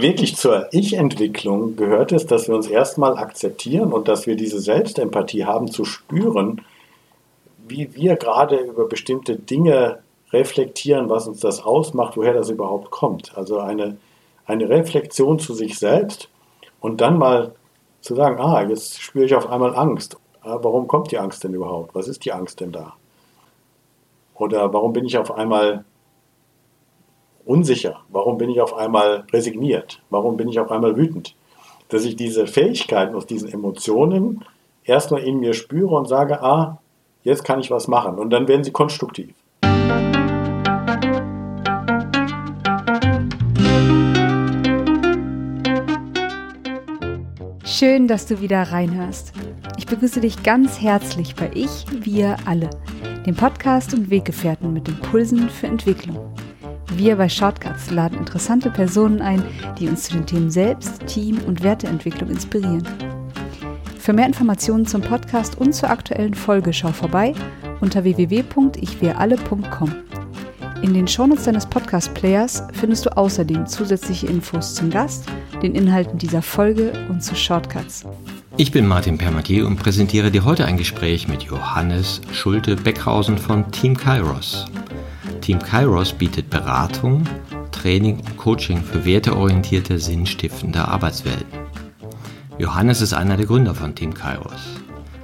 wirklich zur Ich-Entwicklung gehört es, dass wir uns erstmal akzeptieren und dass wir diese Selbstempathie haben, zu spüren, wie wir gerade über bestimmte Dinge reflektieren, was uns das ausmacht, woher das überhaupt kommt. Also eine, eine Reflexion zu sich selbst und dann mal zu sagen, ah, jetzt spüre ich auf einmal Angst. Ah, warum kommt die Angst denn überhaupt? Was ist die Angst denn da? Oder warum bin ich auf einmal unsicher? Warum bin ich auf einmal resigniert? Warum bin ich auf einmal wütend? Dass ich diese Fähigkeiten aus diesen Emotionen erstmal in mir spüre und sage, ah, jetzt kann ich was machen. Und dann werden sie konstruktiv. Schön, dass du wieder reinhörst. Ich begrüße dich ganz herzlich bei Ich, wir alle, dem Podcast und Weggefährten mit Impulsen für Entwicklung. Wir bei Shortcuts laden interessante Personen ein, die uns zu den Themen Selbst, Team und Werteentwicklung inspirieren. Für mehr Informationen zum Podcast und zur aktuellen Folge schau vorbei unter www.ichwiralle.com. In den Shownotes deines Podcast-Players findest du außerdem zusätzliche Infos zum Gast, den Inhalten dieser Folge und zu Shortcuts. Ich bin Martin Permatier und präsentiere dir heute ein Gespräch mit Johannes Schulte-Beckhausen von Team Kairos. Team Kairos bietet Beratung, Training und Coaching für werteorientierte, sinnstiftende Arbeitswelten. Johannes ist einer der Gründer von Team Kairos.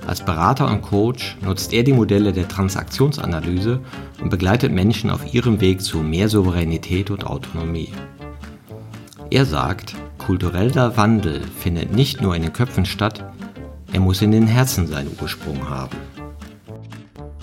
Als Berater und Coach nutzt er die Modelle der Transaktionsanalyse und begleitet Menschen auf ihrem Weg zu mehr Souveränität und Autonomie. Er sagt, kultureller Wandel findet nicht nur in den Köpfen statt, er muss in den Herzen seinen Ursprung haben.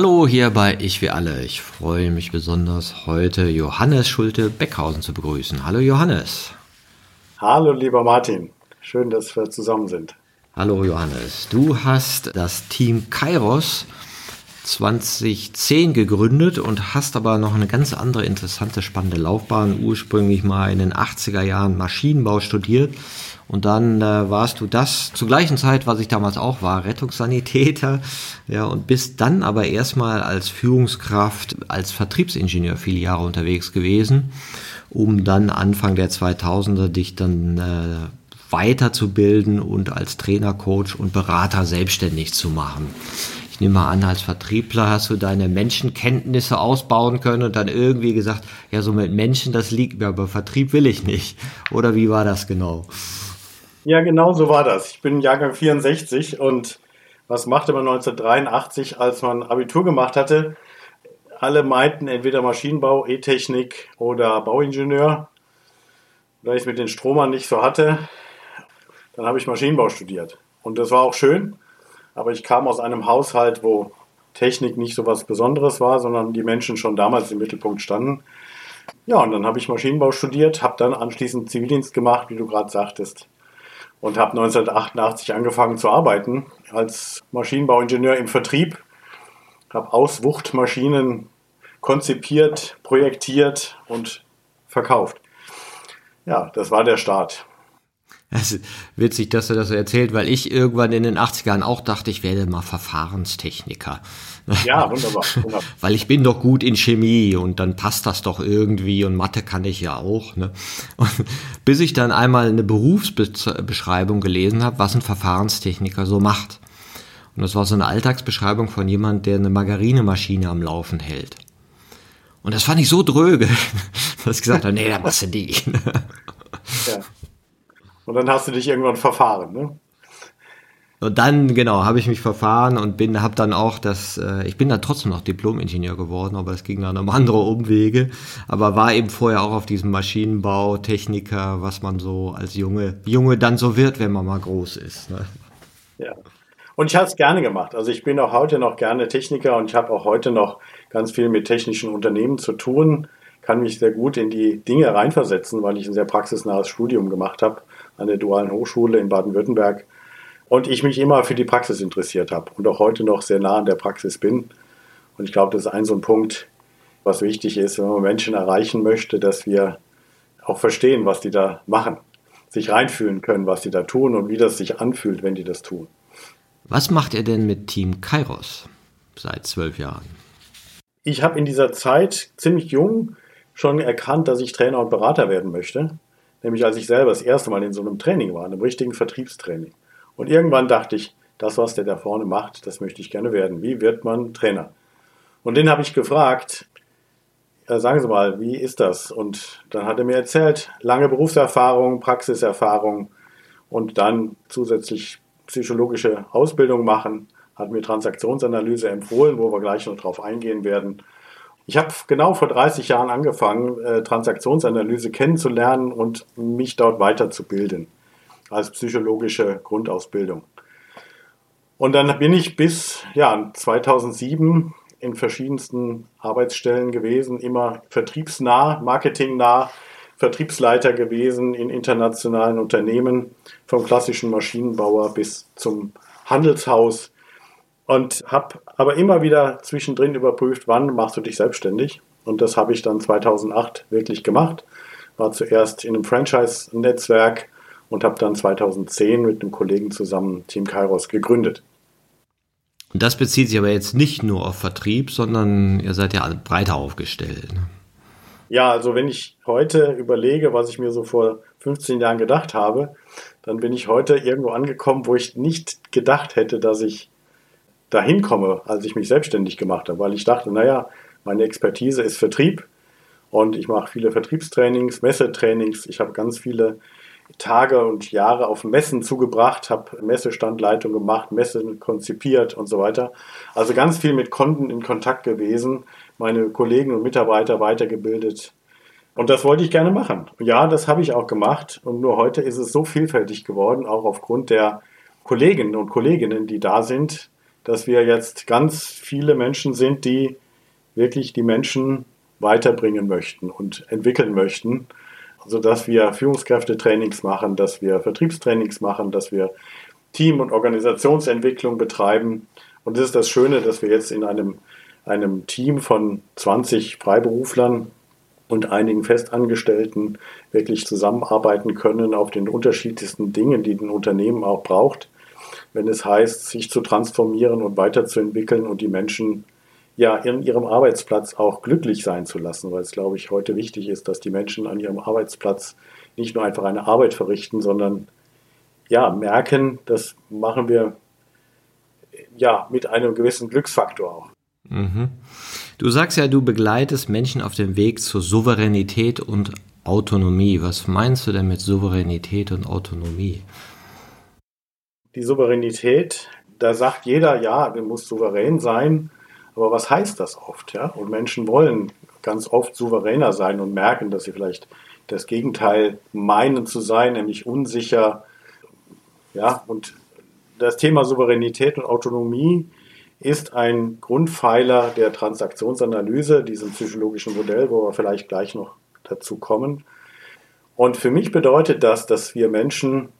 Hallo hier bei Ich wie alle. Ich freue mich besonders heute Johannes Schulte Beckhausen zu begrüßen. Hallo Johannes. Hallo lieber Martin. Schön, dass wir zusammen sind. Hallo Johannes. Du hast das Team Kairos 2010 gegründet und hast aber noch eine ganz andere interessante, spannende Laufbahn. Ursprünglich mal in den 80er Jahren Maschinenbau studiert und dann äh, warst du das zur gleichen Zeit, was ich damals auch war, Rettungssanitäter. Ja, und bist dann aber erstmal als Führungskraft, als Vertriebsingenieur viele Jahre unterwegs gewesen, um dann Anfang der 2000er dich dann äh, weiterzubilden und als Trainer, Coach und Berater selbstständig zu machen. Ich nehme mal an, als Vertriebler hast du deine Menschenkenntnisse ausbauen können und dann irgendwie gesagt, ja, so mit Menschen, das liegt mir, aber Vertrieb will ich nicht. Oder wie war das genau? Ja, genau so war das. Ich bin Jahrgang 64 und was machte man 1983, als man Abitur gemacht hatte? Alle meinten entweder Maschinenbau, E-Technik oder Bauingenieur. Da ich mit den Stromern nicht so hatte, dann habe ich Maschinenbau studiert. Und das war auch schön, aber ich kam aus einem Haushalt, wo Technik nicht so was Besonderes war, sondern die Menschen schon damals im Mittelpunkt standen. Ja, und dann habe ich Maschinenbau studiert, habe dann anschließend Zivildienst gemacht, wie du gerade sagtest und habe 1988 angefangen zu arbeiten als Maschinenbauingenieur im Vertrieb. Habe Auswuchtmaschinen konzipiert, projektiert und verkauft. Ja, das war der Start. Es ist witzig, dass du das so erzählt, weil ich irgendwann in den 80ern auch dachte, ich werde mal Verfahrenstechniker. Ja, wunderbar, wunderbar. weil ich bin doch gut in Chemie und dann passt das doch irgendwie und Mathe kann ich ja auch. Ne? Und bis ich dann einmal eine Berufsbeschreibung gelesen habe, was ein Verfahrenstechniker so macht. Und das war so eine Alltagsbeschreibung von jemand, der eine Margarinemaschine am Laufen hält. Und das fand ich so dröge, dass ich gesagt habe, nee, da machst du die. ja. Und dann hast du dich irgendwann verfahren, ne? Und dann, genau, habe ich mich verfahren und bin, habe dann auch das, äh, ich bin dann trotzdem noch Diplom-Ingenieur geworden, aber es ging dann um andere Umwege. Aber war eben vorher auch auf diesem Maschinenbau, Techniker, was man so als Junge, Junge dann so wird, wenn man mal groß ist. Ne? Ja. Und ich habe es gerne gemacht. Also ich bin auch heute noch gerne Techniker und ich habe auch heute noch ganz viel mit technischen Unternehmen zu tun kann mich sehr gut in die Dinge reinversetzen, weil ich ein sehr praxisnahes Studium gemacht habe an der Dualen Hochschule in Baden-Württemberg und ich mich immer für die Praxis interessiert habe und auch heute noch sehr nah an der Praxis bin. Und ich glaube, das ist ein so ein Punkt, was wichtig ist, wenn man Menschen erreichen möchte, dass wir auch verstehen, was die da machen, sich reinfühlen können, was die da tun und wie das sich anfühlt, wenn die das tun. Was macht ihr denn mit Team Kairos seit zwölf Jahren? Ich habe in dieser Zeit ziemlich jung schon erkannt, dass ich Trainer und Berater werden möchte. Nämlich als ich selber das erste Mal in so einem Training war, einem richtigen Vertriebstraining. Und irgendwann dachte ich, das, was der da vorne macht, das möchte ich gerne werden. Wie wird man Trainer? Und den habe ich gefragt, sagen Sie mal, wie ist das? Und dann hat er mir erzählt, lange Berufserfahrung, Praxiserfahrung und dann zusätzlich psychologische Ausbildung machen, hat mir Transaktionsanalyse empfohlen, wo wir gleich noch drauf eingehen werden. Ich habe genau vor 30 Jahren angefangen, äh, Transaktionsanalyse kennenzulernen und mich dort weiterzubilden als psychologische Grundausbildung. Und dann bin ich bis ja, 2007 in verschiedensten Arbeitsstellen gewesen, immer vertriebsnah, marketingnah, Vertriebsleiter gewesen in internationalen Unternehmen, vom klassischen Maschinenbauer bis zum Handelshaus und habe aber immer wieder zwischendrin überprüft, wann machst du dich selbstständig. Und das habe ich dann 2008 wirklich gemacht. War zuerst in einem Franchise-Netzwerk und habe dann 2010 mit einem Kollegen zusammen Team Kairos gegründet. Das bezieht sich aber jetzt nicht nur auf Vertrieb, sondern ihr seid ja breiter aufgestellt. Ja, also wenn ich heute überlege, was ich mir so vor 15 Jahren gedacht habe, dann bin ich heute irgendwo angekommen, wo ich nicht gedacht hätte, dass ich dahin komme, als ich mich selbstständig gemacht habe, weil ich dachte, naja, meine Expertise ist Vertrieb und ich mache viele Vertriebstrainings, Messetrainings, ich habe ganz viele Tage und Jahre auf Messen zugebracht, habe Messestandleitung gemacht, Messen konzipiert und so weiter. Also ganz viel mit Kunden in Kontakt gewesen, meine Kollegen und Mitarbeiter weitergebildet. Und das wollte ich gerne machen. Ja, das habe ich auch gemacht. Und nur heute ist es so vielfältig geworden, auch aufgrund der Kolleginnen und Kolleginnen, die da sind, dass wir jetzt ganz viele Menschen sind, die wirklich die Menschen weiterbringen möchten und entwickeln möchten. Also dass wir Führungskräftetrainings machen, dass wir Vertriebstrainings machen, dass wir Team- und Organisationsentwicklung betreiben. Und das ist das Schöne, dass wir jetzt in einem, einem Team von 20 Freiberuflern und einigen Festangestellten wirklich zusammenarbeiten können auf den unterschiedlichsten Dingen, die ein Unternehmen auch braucht wenn es heißt, sich zu transformieren und weiterzuentwickeln und die Menschen ja in ihrem Arbeitsplatz auch glücklich sein zu lassen, weil es, glaube ich, heute wichtig ist, dass die Menschen an ihrem Arbeitsplatz nicht nur einfach eine Arbeit verrichten, sondern ja, merken, das machen wir ja mit einem gewissen Glücksfaktor auch. Mhm. Du sagst ja, du begleitest Menschen auf dem Weg zur Souveränität und Autonomie. Was meinst du denn mit Souveränität und Autonomie? Die Souveränität, da sagt jeder, ja, du musst souverän sein, aber was heißt das oft? Ja? Und Menschen wollen ganz oft souveräner sein und merken, dass sie vielleicht das Gegenteil meinen zu sein, nämlich unsicher. Ja, und das Thema Souveränität und Autonomie ist ein Grundpfeiler der Transaktionsanalyse, diesem psychologischen Modell, wo wir vielleicht gleich noch dazu kommen. Und für mich bedeutet das, dass wir Menschen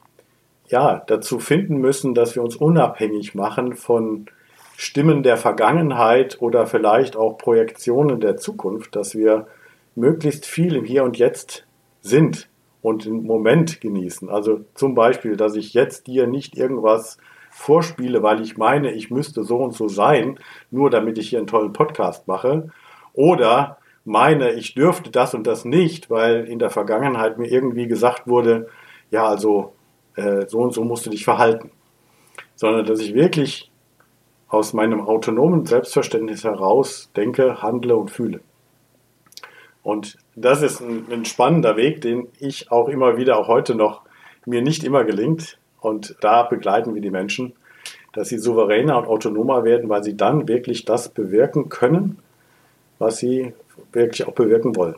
ja, dazu finden müssen, dass wir uns unabhängig machen von Stimmen der Vergangenheit oder vielleicht auch Projektionen der Zukunft, dass wir möglichst viel im Hier und Jetzt sind und den Moment genießen. Also zum Beispiel, dass ich jetzt dir nicht irgendwas vorspiele, weil ich meine, ich müsste so und so sein, nur damit ich hier einen tollen Podcast mache. Oder meine, ich dürfte das und das nicht, weil in der Vergangenheit mir irgendwie gesagt wurde, ja, also äh, so und so musst du dich verhalten, sondern dass ich wirklich aus meinem autonomen Selbstverständnis heraus denke, handle und fühle. Und das ist ein, ein, spannender Weg, den ich auch immer wieder, auch heute noch, mir nicht immer gelingt. Und da begleiten wir die Menschen, dass sie souveräner und autonomer werden, weil sie dann wirklich das bewirken können, was sie wirklich auch bewirken wollen.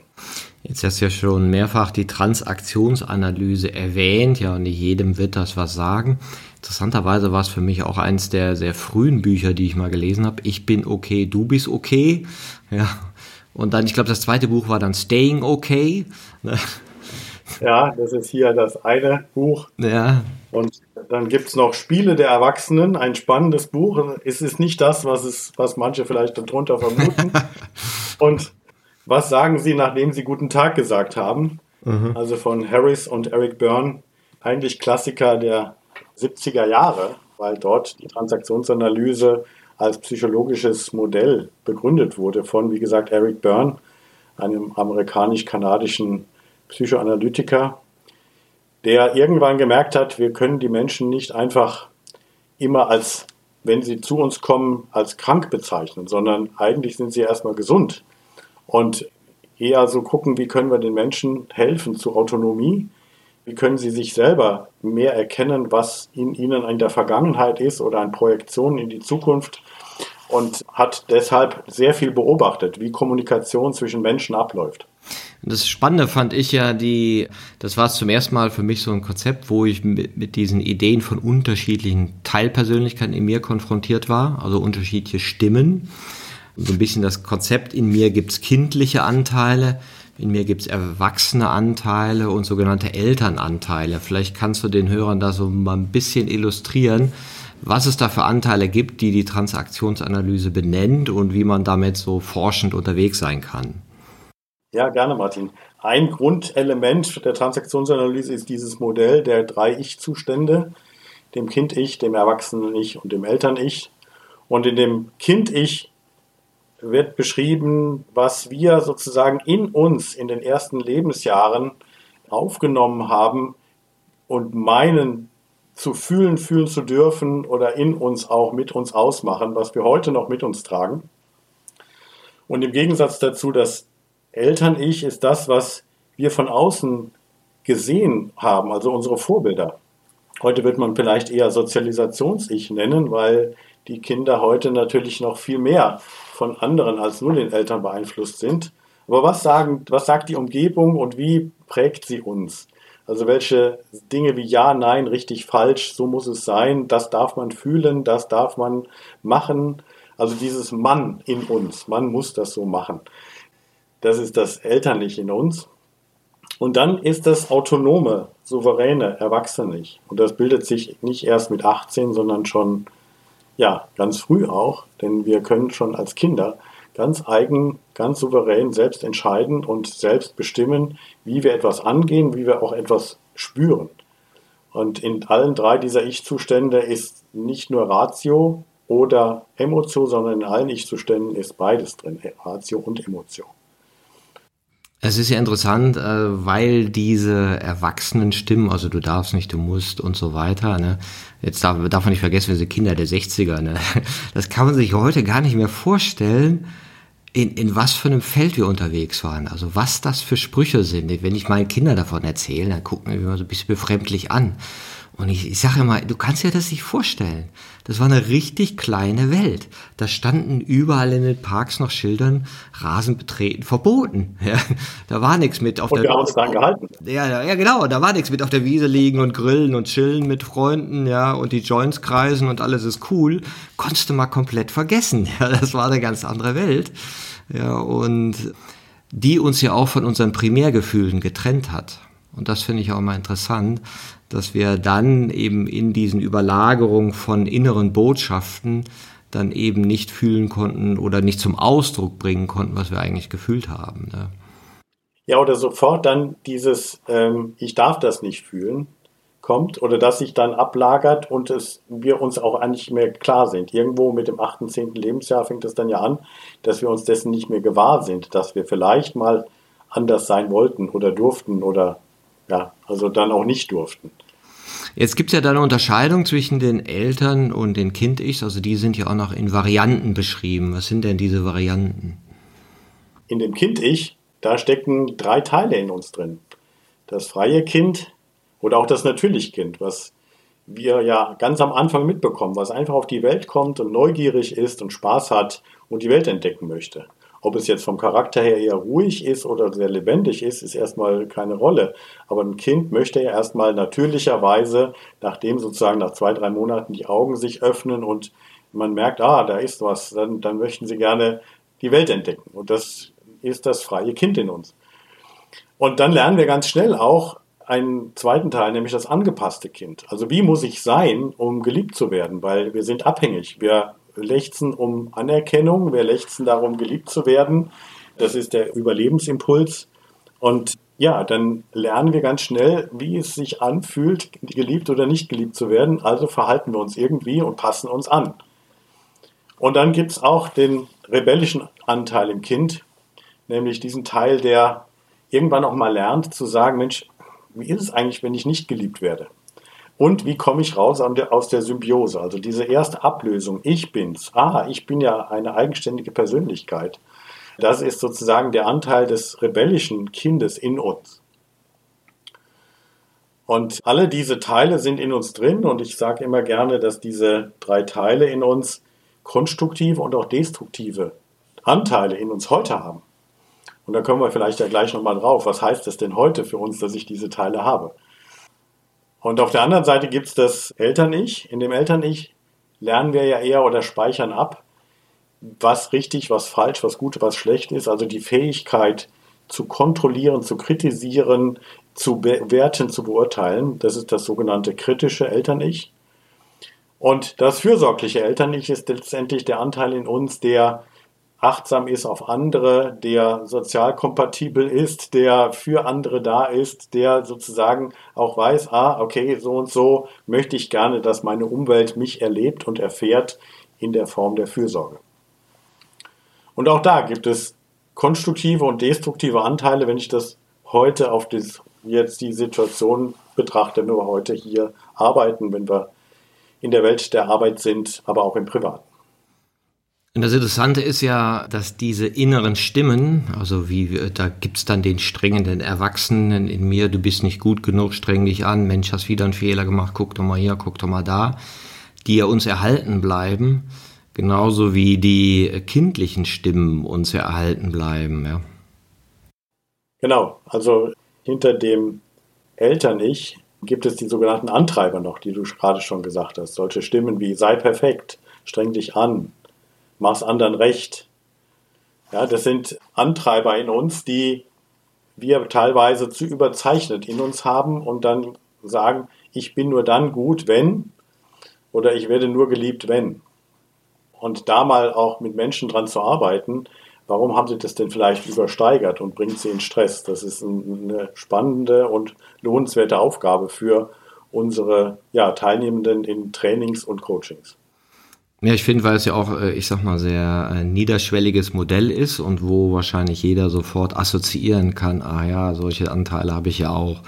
Jetzt hast du ja schon mehrfach die Transaktionsanalyse erwähnt, ja, und nicht jedem wird das was sagen. Interessanterweise war es für mich auch eins der sehr frühen Bücher, die ich mal gelesen habe. Ich bin okay, du bist okay. Ja, Und dann, ich glaube, das zweite Buch war dann Staying Okay. Ne? Ja, das ist hier das eine Buch. Ja. Und dann gibt es noch Spiele der Erwachsenen, ein spannendes Buch. Es ist nicht das, was, es, was manche vielleicht darunter vermuten. und was sagen Sie, nachdem Sie guten Tag gesagt haben? Mhm. Also von Harris und Eric Byrne, eigentlich Klassiker der 70er Jahre, weil dort die Transaktionsanalyse als psychologisches Modell begründet wurde von, wie gesagt, Eric Byrne, einem amerikanisch-kanadischen Psychoanalytiker, der irgendwann gemerkt hat, wir können die Menschen nicht einfach immer als, wenn sie zu uns kommen, als krank bezeichnen, sondern eigentlich sind sie erstmal gesund. Und eher so gucken, wie können wir den Menschen helfen zu Autonomie, wie können sie sich selber mehr erkennen, was in ihnen in der Vergangenheit ist oder an Projektionen in die Zukunft und hat deshalb sehr viel beobachtet, wie Kommunikation zwischen Menschen abläuft. Das Spannende fand ich ja die, das war zum ersten Mal für mich so ein Konzept, wo ich mit, mit diesen Ideen von unterschiedlichen Teilpersönlichkeiten in mir konfrontiert war, also unterschiedliche Stimmen. So ein bisschen das Konzept, in mir gibt's kindliche Anteile, in mir gibt's erwachsene Anteile und sogenannte Elternanteile. Vielleicht kannst du den Hörern da so mal ein bisschen illustrieren, was es da für Anteile gibt, die die Transaktionsanalyse benennt und wie man damit so forschend unterwegs sein kann. Ja, gerne, Martin. Ein Grundelement der Transaktionsanalyse ist dieses Modell der drei Ich-Zustände, dem Kind-Ich, dem Erwachsenen-Ich und dem Eltern-Ich. Und in dem Kind-Ich wird beschrieben, was wir sozusagen in uns in den ersten Lebensjahren aufgenommen haben und meinen zu fühlen, fühlen zu dürfen oder in uns auch mit uns ausmachen, was wir heute noch mit uns tragen. Und im Gegensatz dazu das Eltern-Ich ist das, was wir von außen gesehen haben, also unsere Vorbilder. Heute wird man vielleicht eher Sozialisations-Ich nennen, weil die Kinder heute natürlich noch viel mehr von anderen als nur den Eltern beeinflusst sind. Aber was, sagen, was sagt die Umgebung und wie prägt sie uns? Also welche Dinge wie ja, nein, richtig, falsch, so muss es sein, das darf man fühlen, das darf man machen. Also dieses Mann in uns, man muss das so machen. Das ist das Elternliche in uns. Und dann ist das autonome, souveräne, erwachsene. Und das bildet sich nicht erst mit 18, sondern schon, ja, ganz früh auch. Denn wir können schon als Kinder ganz eigen, ganz souverän selbst entscheiden und selbst bestimmen, wie wir etwas angehen, wie wir auch etwas spüren. Und in allen drei dieser Ich-Zustände ist nicht nur Ratio oder Emotion, sondern in allen Ich-Zuständen ist beides drin, Ratio und Emotion. Es ist ja interessant, äh, weil diese erwachsenen Stimmen, also du darfst nicht, du musst und so weiter, ne? Jetzt darf, darf man nicht vergessen, wir sind Kinder der 60er, ne? Das kann man sich heute gar nicht mehr vorstellen, in, in was für einem Feld wir unterwegs waren. Also was das für Sprüche sind. Wenn ich meinen Kindern davon erzähle, dann gucken wir immer so ein bisschen befremdlich an. Und ich, ich sage immer, du kannst dir das nicht vorstellen. Das war eine richtig kleine Welt. Da standen überall in den Parks noch Schildern, Rasen betreten verboten. Ja, da war nichts mit auf und der wir haben uns dran gehalten. Ja, ja, genau. Da war nichts mit auf der Wiese liegen und grillen und chillen mit Freunden, ja, und die Joints kreisen und alles ist cool. Konntest du mal komplett vergessen. Ja, das war eine ganz andere Welt. Ja, und die uns ja auch von unseren Primärgefühlen getrennt hat. Und das finde ich auch mal interessant, dass wir dann eben in diesen Überlagerungen von inneren Botschaften dann eben nicht fühlen konnten oder nicht zum Ausdruck bringen konnten, was wir eigentlich gefühlt haben. Ne? Ja, oder sofort dann dieses ähm, Ich darf das nicht fühlen kommt oder dass sich dann ablagert und es, wir uns auch eigentlich mehr klar sind. Irgendwo mit dem 8., 10. Lebensjahr fängt es dann ja an, dass wir uns dessen nicht mehr gewahr sind, dass wir vielleicht mal anders sein wollten oder durften oder ja, also dann auch nicht durften. Jetzt gibt es ja da eine Unterscheidung zwischen den Eltern und den Kind-Ichs, also die sind ja auch noch in Varianten beschrieben. Was sind denn diese Varianten? In dem Kind-Ich, da stecken drei Teile in uns drin. Das freie Kind oder auch das natürliche Kind, was wir ja ganz am Anfang mitbekommen, was einfach auf die Welt kommt und neugierig ist und Spaß hat und die Welt entdecken möchte. Ob es jetzt vom Charakter her eher ruhig ist oder sehr lebendig ist, ist erstmal keine Rolle. Aber ein Kind möchte ja erstmal natürlicherweise, nachdem sozusagen nach zwei, drei Monaten die Augen sich öffnen und man merkt, ah, da ist was, dann, dann möchten sie gerne die Welt entdecken. Und das ist das freie Kind in uns. Und dann lernen wir ganz schnell auch einen zweiten Teil, nämlich das angepasste Kind. Also wie muss ich sein, um geliebt zu werden? Weil wir sind abhängig. Wir lechzen um Anerkennung, wir lechzen darum, geliebt zu werden. Das ist der Überlebensimpuls. Und ja, dann lernen wir ganz schnell, wie es sich anfühlt, geliebt oder nicht geliebt zu werden. Also verhalten wir uns irgendwie und passen uns an. Und dann gibt es auch den rebellischen Anteil im Kind, nämlich diesen Teil, der irgendwann auch mal lernt zu sagen, Mensch, wie ist es eigentlich, wenn ich nicht geliebt werde? Und wie komme ich raus aus der Symbiose? Also diese erste Ablösung, ich bin's. Ah, ich bin ja eine eigenständige Persönlichkeit. Das ist sozusagen der Anteil des rebellischen Kindes in uns. Und alle diese Teile sind in uns drin und ich sage immer gerne, dass diese drei Teile in uns konstruktive und auch destruktive Anteile in uns heute haben. Und da kommen wir vielleicht ja gleich nochmal drauf. Was heißt das denn heute für uns, dass ich diese Teile habe? Und auf der anderen Seite gibt es das Eltern-Ich. In dem Eltern-Ich lernen wir ja eher oder speichern ab, was richtig, was falsch, was gut, was schlecht ist. Also die Fähigkeit zu kontrollieren, zu kritisieren, zu bewerten, zu beurteilen. Das ist das sogenannte kritische Eltern-Ich. Und das fürsorgliche Eltern-Ich ist letztendlich der Anteil in uns, der achtsam ist auf andere, der sozial kompatibel ist, der für andere da ist, der sozusagen auch weiß, ah, okay, so und so möchte ich gerne, dass meine Umwelt mich erlebt und erfährt in der Form der Fürsorge. Und auch da gibt es konstruktive und destruktive Anteile, wenn ich das heute auf das, jetzt die Situation betrachte, wenn wir heute hier arbeiten, wenn wir in der Welt der Arbeit sind, aber auch im Privaten. Und das Interessante ist ja, dass diese inneren Stimmen, also wie da gibt's dann den strengenden Erwachsenen in mir, du bist nicht gut genug, streng dich an, Mensch, hast wieder einen Fehler gemacht, guck doch mal hier, guck doch mal da, die ja uns erhalten bleiben, genauso wie die kindlichen Stimmen uns erhalten bleiben. Ja. Genau, also hinter dem Eltern-Ich gibt es die sogenannten Antreiber noch, die du gerade schon gesagt hast. Solche Stimmen wie sei perfekt, streng dich an, mach's anderen recht. Ja, das sind Antreiber in uns, die wir teilweise zu überzeichnet in uns haben und dann sagen, ich bin nur dann gut, wenn oder ich werde nur geliebt, wenn. Und da mal auch mit Menschen dran zu arbeiten, warum haben sie das denn vielleicht übersteigert und bringt sie in Stress? Das ist eine spannende und lohnenswerte Aufgabe für unsere ja, Teilnehmenden in Trainings und Coachings. Ja, ich finde, weil es ja auch, äh, ich sag mal, sehr äh, niederschwelliges Modell ist und wo wahrscheinlich jeder sofort assoziieren kann, ah ja, solche Anteile habe ich ja auch.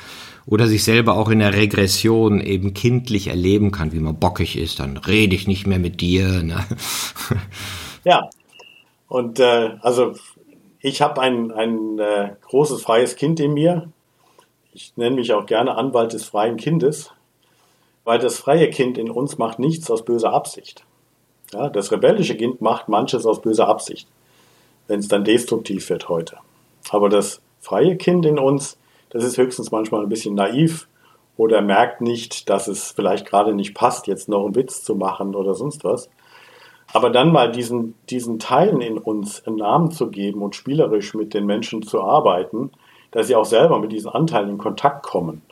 Oder sich selber auch in der Regression eben kindlich erleben kann, wie man bockig ist, dann rede ich nicht mehr mit dir. Ne? Ja, und äh, also ich habe ein, ein äh, großes freies Kind in mir. Ich nenne mich auch gerne Anwalt des freien Kindes, weil das freie Kind in uns macht nichts aus böser Absicht. Ja, das rebellische Kind macht manches aus böser Absicht, wenn es dann destruktiv wird heute. Aber das freie Kind in uns, das ist höchstens manchmal ein bisschen naiv oder merkt nicht, dass es vielleicht gerade nicht passt, jetzt noch einen Witz zu machen oder sonst was. Aber dann mal diesen, diesen Teilen in uns einen Namen zu geben und spielerisch mit den Menschen zu arbeiten, dass sie auch selber mit diesen Anteilen in Kontakt kommen.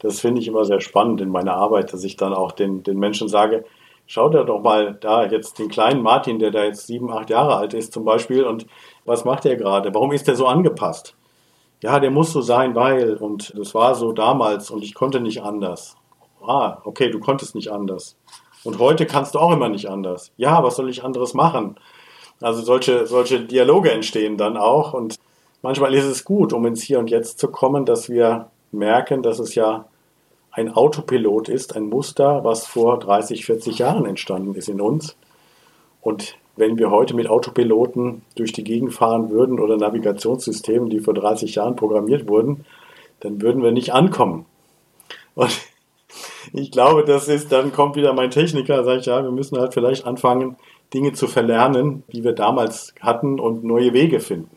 Das finde ich immer sehr spannend in meiner Arbeit, dass ich dann auch den, den Menschen sage, Schau dir doch mal da jetzt den kleinen Martin, der da jetzt sieben, acht Jahre alt ist zum Beispiel und was macht er gerade? Warum ist er so angepasst? Ja, der muss so sein, weil und das war so damals und ich konnte nicht anders. Ah, okay, du konntest nicht anders. Und heute kannst du auch immer nicht anders. Ja, was soll ich anderes machen? Also solche, solche Dialoge entstehen dann auch und manchmal ist es gut, um ins Hier und Jetzt zu kommen, dass wir merken, dass es ja ein Autopilot ist, ein Muster, was vor 30, 40 Jahren entstanden ist in uns. Und wenn wir heute mit Autopiloten durch die Gegend fahren würden oder Navigationssystemen, die vor 30 Jahren programmiert wurden, dann würden wir nicht ankommen. Und ich glaube, das ist, dann kommt wieder mein Techniker, sage ich, ja, wir müssen halt vielleicht anfangen, Dinge zu verlernen, die wir damals hatten und neue Wege finden.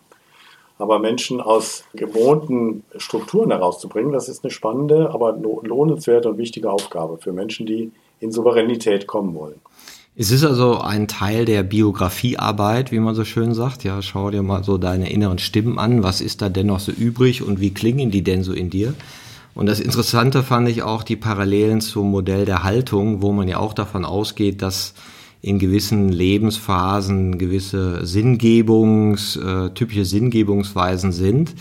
Aber Menschen aus gewohnten Strukturen herauszubringen, das ist eine spannende, aber lohnenswerte und wichtige Aufgabe für Menschen, die in Souveränität kommen wollen. Es ist also ein Teil der Biografiearbeit, wie man so schön sagt. Ja, schau dir mal so deine inneren Stimmen an. Was ist da denn noch so übrig und wie klingen die denn so in dir? Und das Interessante fand ich auch die Parallelen zum Modell der Haltung, wo man ja auch davon ausgeht, dass in gewissen Lebensphasen gewisse Sinngebungs, äh, typische Sinngebungsweisen sind,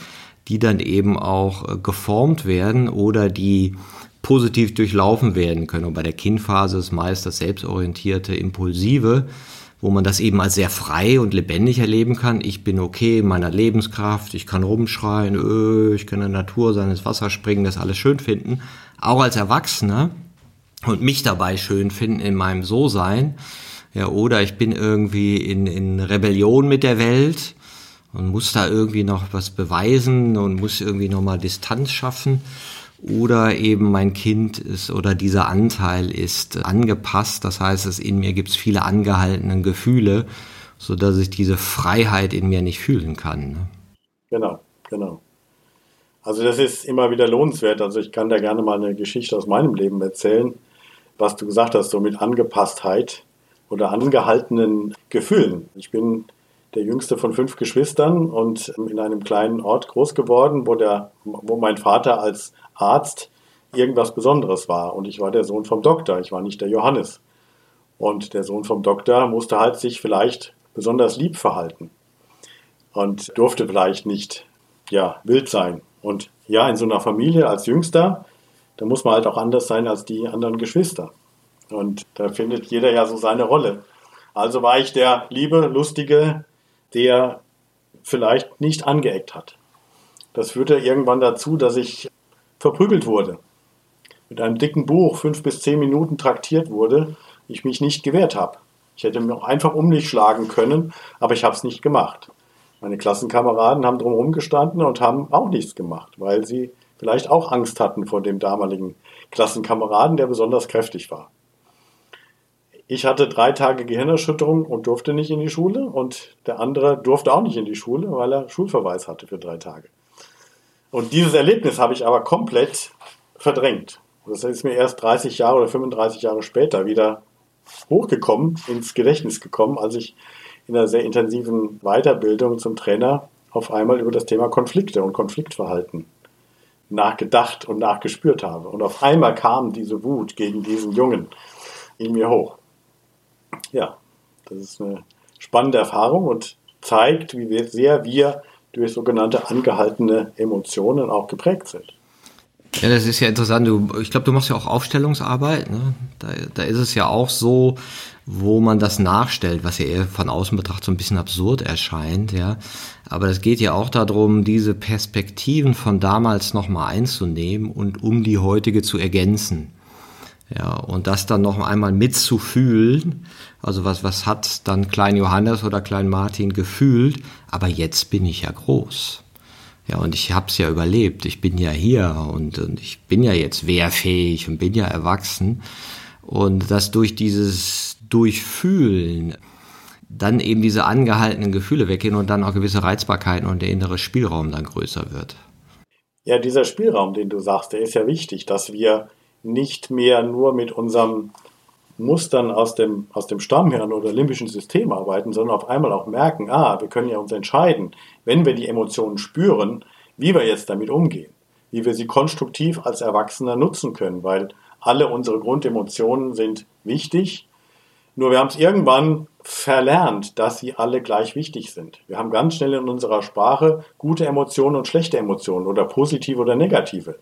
die dann eben auch äh, geformt werden oder die positiv durchlaufen werden können. Und bei der Kindphase ist meist das selbstorientierte, impulsive, wo man das eben als sehr frei und lebendig erleben kann. Ich bin okay in meiner Lebenskraft, ich kann rumschreien, öh, ich kann in der Natur sein, ins Wasser springen, das alles schön finden. Auch als Erwachsener und mich dabei schön finden in meinem So-Sein. Ja, oder ich bin irgendwie in, in Rebellion mit der Welt und muss da irgendwie noch was beweisen und muss irgendwie nochmal Distanz schaffen oder eben mein Kind ist oder dieser Anteil ist angepasst. Das heißt, es in mir gibt es viele angehaltene Gefühle, so dass ich diese Freiheit in mir nicht fühlen kann. Ne? Genau, genau. Also das ist immer wieder lohnenswert. Also ich kann da gerne mal eine Geschichte aus meinem Leben erzählen, was du gesagt hast, so mit Angepasstheit oder angehaltenen Gefühlen. Ich bin der jüngste von fünf Geschwistern und in einem kleinen Ort groß geworden, wo, der, wo mein Vater als Arzt irgendwas Besonderes war. Und ich war der Sohn vom Doktor, ich war nicht der Johannes. Und der Sohn vom Doktor musste halt sich vielleicht besonders lieb verhalten und durfte vielleicht nicht ja, wild sein. Und ja, in so einer Familie als Jüngster, da muss man halt auch anders sein als die anderen Geschwister. Und da findet jeder ja so seine Rolle. Also war ich der liebe, lustige, der vielleicht nicht angeeckt hat. Das führte irgendwann dazu, dass ich verprügelt wurde. Mit einem dicken Buch fünf bis zehn Minuten traktiert wurde, ich mich nicht gewehrt habe. Ich hätte mich auch einfach um mich schlagen können, aber ich habe es nicht gemacht. Meine Klassenkameraden haben drumherum gestanden und haben auch nichts gemacht, weil sie vielleicht auch Angst hatten vor dem damaligen Klassenkameraden, der besonders kräftig war. Ich hatte drei Tage Gehirnerschütterung und durfte nicht in die Schule und der andere durfte auch nicht in die Schule, weil er Schulverweis hatte für drei Tage. Und dieses Erlebnis habe ich aber komplett verdrängt. Das ist mir erst 30 Jahre oder 35 Jahre später wieder hochgekommen, ins Gedächtnis gekommen, als ich in einer sehr intensiven Weiterbildung zum Trainer auf einmal über das Thema Konflikte und Konfliktverhalten nachgedacht und nachgespürt habe. Und auf einmal kam diese Wut gegen diesen Jungen in mir hoch. Ja, das ist eine spannende Erfahrung und zeigt, wie sehr wir durch sogenannte angehaltene Emotionen auch geprägt sind. Ja, das ist ja interessant. Du, ich glaube, du machst ja auch Aufstellungsarbeit. Ne? Da, da ist es ja auch so, wo man das nachstellt, was ja eher von außen betrachtet so ein bisschen absurd erscheint. Ja, aber es geht ja auch darum, diese Perspektiven von damals nochmal einzunehmen und um die heutige zu ergänzen. Ja, und das dann noch einmal mitzufühlen. Also was, was hat dann Klein Johannes oder Klein Martin gefühlt? Aber jetzt bin ich ja groß. Ja, und ich habe es ja überlebt. Ich bin ja hier und, und ich bin ja jetzt wehrfähig und bin ja erwachsen. Und dass durch dieses Durchfühlen dann eben diese angehaltenen Gefühle weggehen und dann auch gewisse Reizbarkeiten und der innere Spielraum dann größer wird. Ja, dieser Spielraum, den du sagst, der ist ja wichtig, dass wir nicht mehr nur mit unseren Mustern aus dem, aus dem Stammhirn oder limbischen System arbeiten, sondern auf einmal auch merken, ah, wir können ja uns entscheiden, wenn wir die Emotionen spüren, wie wir jetzt damit umgehen, wie wir sie konstruktiv als Erwachsener nutzen können, weil alle unsere Grundemotionen sind wichtig, nur wir haben es irgendwann verlernt, dass sie alle gleich wichtig sind. Wir haben ganz schnell in unserer Sprache gute Emotionen und schlechte Emotionen oder positive oder negative.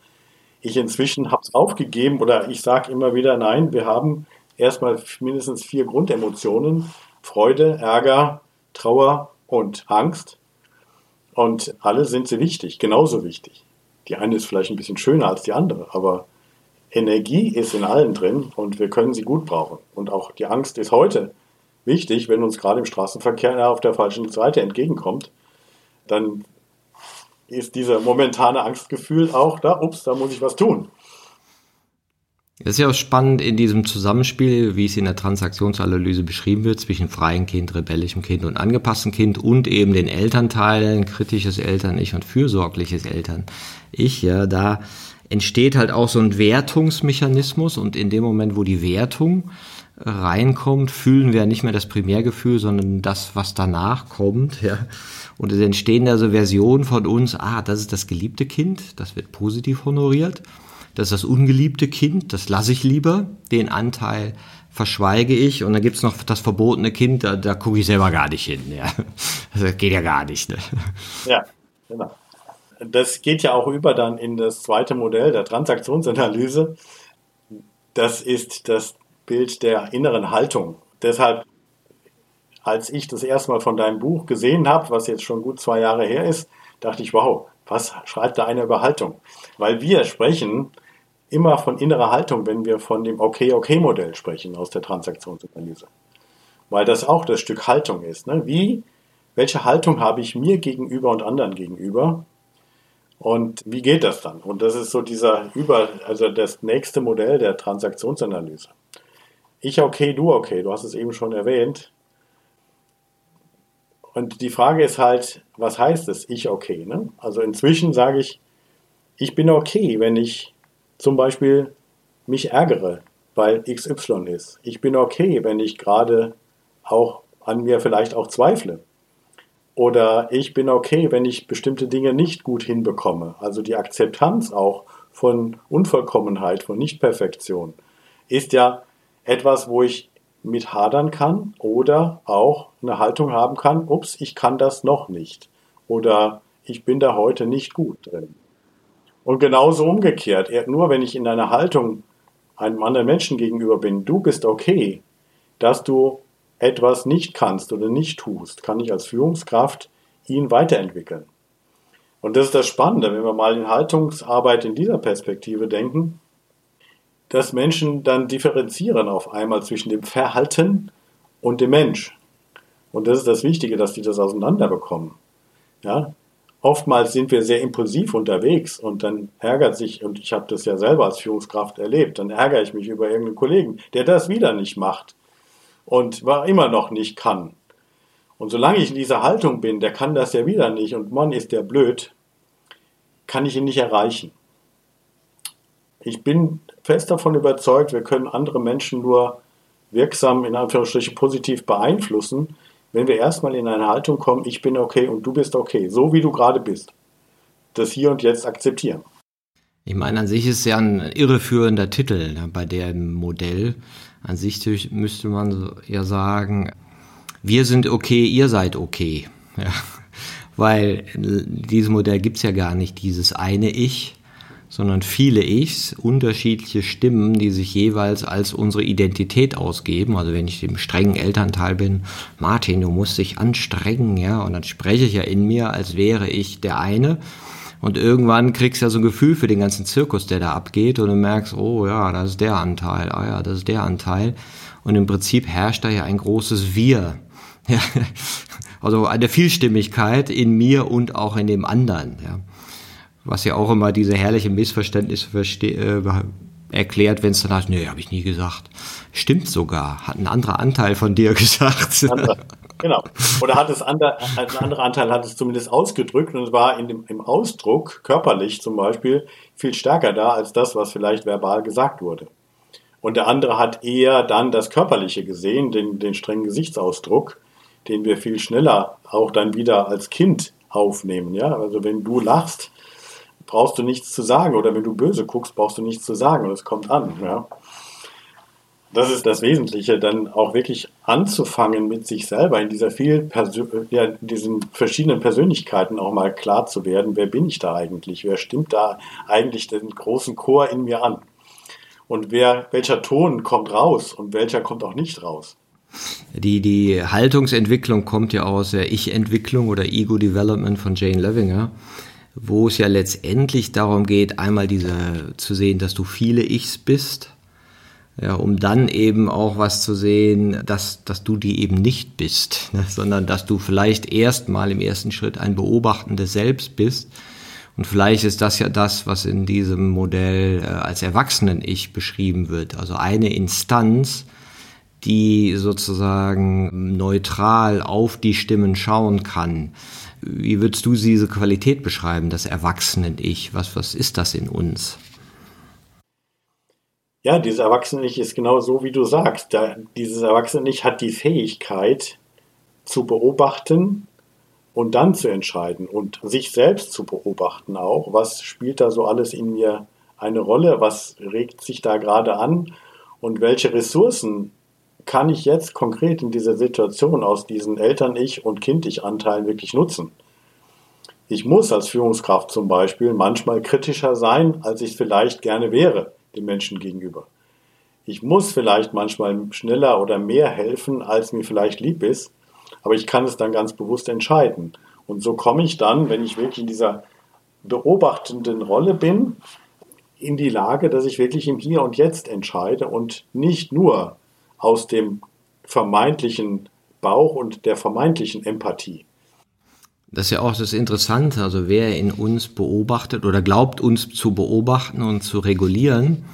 Ich inzwischen habe es aufgegeben oder ich sage immer wieder, nein, wir haben erstmal mindestens vier Grundemotionen. Freude, Ärger, Trauer und Angst. Und alle sind sie wichtig, genauso wichtig. Die eine ist vielleicht ein bisschen schöner als die andere, aber Energie ist in allen drin und wir können sie gut brauchen. Und auch die Angst ist heute wichtig, wenn uns gerade im Straßenverkehr auf der falschen Seite entgegenkommt, dann ist dieser momentane Angstgefühl auch da, ups, da muss ich was tun. Das ist ja auch spannend in diesem Zusammenspiel, wie es in der Transaktionsanalyse beschrieben wird, zwischen freiem Kind, rebellischem Kind und angepasstem Kind und eben den Elternteilen, kritisches Eltern-Ich und fürsorgliches Eltern-Ich. Ja, da entsteht halt auch so ein Wertungsmechanismus und in dem Moment, wo die Wertung reinkommt, fühlen wir nicht mehr das Primärgefühl, sondern das, was danach kommt. Ja. Und es entstehen da so Versionen von uns, ah, das ist das geliebte Kind, das wird positiv honoriert. Das ist das ungeliebte Kind, das lasse ich lieber. Den Anteil verschweige ich. Und dann gibt's noch das verbotene Kind, da, da gucke ich selber gar nicht hin. Ja. Das geht ja gar nicht. Ne? Ja, genau. Das geht ja auch über dann in das zweite Modell der Transaktionsanalyse. Das ist das Bild der inneren Haltung. Deshalb, als ich das erste Mal von deinem Buch gesehen habe, was jetzt schon gut zwei Jahre her ist, dachte ich, wow, was schreibt da einer über Haltung? Weil wir sprechen immer von innerer Haltung, wenn wir von dem Okay-Okay-Modell sprechen aus der Transaktionsanalyse. Weil das auch das Stück Haltung ist. Ne? Wie, welche Haltung habe ich mir gegenüber und anderen gegenüber? Und wie geht das dann? Und das ist so dieser über, also das nächste Modell der Transaktionsanalyse. Ich okay, du okay, du hast es eben schon erwähnt. Und die Frage ist halt, was heißt es, ich okay? Ne? Also inzwischen sage ich, ich bin okay, wenn ich zum Beispiel mich ärgere, weil XY ist. Ich bin okay, wenn ich gerade auch an mir vielleicht auch zweifle. Oder ich bin okay, wenn ich bestimmte Dinge nicht gut hinbekomme. Also die Akzeptanz auch von Unvollkommenheit, von Nichtperfektion ist ja etwas, wo ich mit hadern kann oder auch eine Haltung haben kann, ups, ich kann das noch nicht. Oder ich bin da heute nicht gut drin. Und genauso umgekehrt, nur wenn ich in einer Haltung einem anderen Menschen gegenüber bin, du bist okay, dass du etwas nicht kannst oder nicht tust, kann ich als Führungskraft ihn weiterentwickeln. Und das ist das Spannende, wenn wir mal in Haltungsarbeit in dieser Perspektive denken, dass Menschen dann differenzieren auf einmal zwischen dem Verhalten und dem Mensch. Und das ist das Wichtige, dass die das auseinanderbekommen. Ja? oftmals sind wir sehr impulsiv unterwegs und dann ärgert sich, und ich habe das ja selber als Führungskraft erlebt, dann ärgere ich mich über irgendeinen Kollegen, der das wieder nicht macht und war immer noch nicht kann. Und solange ich in dieser Haltung bin, der kann das ja wieder nicht und Mann ist der blöd, kann ich ihn nicht erreichen. Ich bin fest davon überzeugt, wir können andere Menschen nur wirksam, in Anführungsstrichen positiv beeinflussen, wenn wir erstmal in eine Haltung kommen, ich bin okay und du bist okay, so wie du gerade bist, das hier und jetzt akzeptieren. Ich meine, an sich ist ja ein irreführender Titel ne, bei dem Modell. An sich müsste man ja sagen, wir sind okay, ihr seid okay. Ja. Weil dieses Modell gibt es ja gar nicht, dieses eine Ich, sondern viele Ichs, unterschiedliche Stimmen, die sich jeweils als unsere Identität ausgeben. Also wenn ich dem strengen Elternteil bin, Martin, du musst dich anstrengen, ja, und dann spreche ich ja in mir, als wäre ich der eine. Und irgendwann kriegst du ja so ein Gefühl für den ganzen Zirkus, der da abgeht, und du merkst, oh ja, das ist der Anteil, ah ja, das ist der Anteil. Und im Prinzip herrscht da ja ein großes Wir. Ja, also eine Vielstimmigkeit in mir und auch in dem anderen. Ja was ja auch immer diese herrliche Missverständnisse äh, erklärt, wenn es dann heißt, nee, habe ich nie gesagt. Stimmt sogar, hat ein anderer Anteil von dir gesagt. genau. Oder hat es andere, ein anderer Anteil hat es zumindest ausgedrückt und es war in dem, im Ausdruck, körperlich zum Beispiel, viel stärker da als das, was vielleicht verbal gesagt wurde. Und der andere hat eher dann das Körperliche gesehen, den, den strengen Gesichtsausdruck, den wir viel schneller auch dann wieder als Kind aufnehmen. Ja? Also wenn du lachst, brauchst du nichts zu sagen. Oder wenn du böse guckst, brauchst du nichts zu sagen und es kommt an. Ja? Das ist das Wesentliche, dann auch wirklich anzufangen mit sich selber in dieser viel ja, diesen verschiedenen Persönlichkeiten auch mal klar zu werden, wer bin ich da eigentlich? Wer stimmt da eigentlich den großen Chor in mir an? Und wer, welcher Ton kommt raus und welcher kommt auch nicht raus? Die, die Haltungsentwicklung kommt ja aus der Ich-Entwicklung oder Ego-Development von Jane Levinger wo es ja letztendlich darum geht, einmal diese zu sehen, dass du viele Ichs bist, ja, um dann eben auch was zu sehen, dass, dass du die eben nicht bist, ne, sondern dass du vielleicht erstmal im ersten Schritt ein beobachtendes Selbst bist. Und vielleicht ist das ja das, was in diesem Modell äh, als Erwachsenen-Ich beschrieben wird. Also eine Instanz, die sozusagen neutral auf die Stimmen schauen kann wie würdest du diese Qualität beschreiben, das Erwachsenen-Ich? Was, was ist das in uns? Ja, dieses Erwachsene-Ich ist genau so, wie du sagst. Da, dieses Erwachsene-Ich hat die Fähigkeit zu beobachten und dann zu entscheiden und sich selbst zu beobachten auch. Was spielt da so alles in mir eine Rolle? Was regt sich da gerade an? Und welche Ressourcen kann ich jetzt konkret in dieser Situation aus diesen Eltern-Ich- und Kind-Ich-Anteilen wirklich nutzen? Ich muss als Führungskraft zum Beispiel manchmal kritischer sein, als ich vielleicht gerne wäre dem Menschen gegenüber. Ich muss vielleicht manchmal schneller oder mehr helfen, als mir vielleicht lieb ist, aber ich kann es dann ganz bewusst entscheiden. Und so komme ich dann, wenn ich wirklich in dieser beobachtenden Rolle bin, in die Lage, dass ich wirklich im Hier und Jetzt entscheide und nicht nur aus dem vermeintlichen Bauch und der vermeintlichen Empathie. Das ist ja auch das Interessante, also wer in uns beobachtet oder glaubt uns zu beobachten und zu regulieren,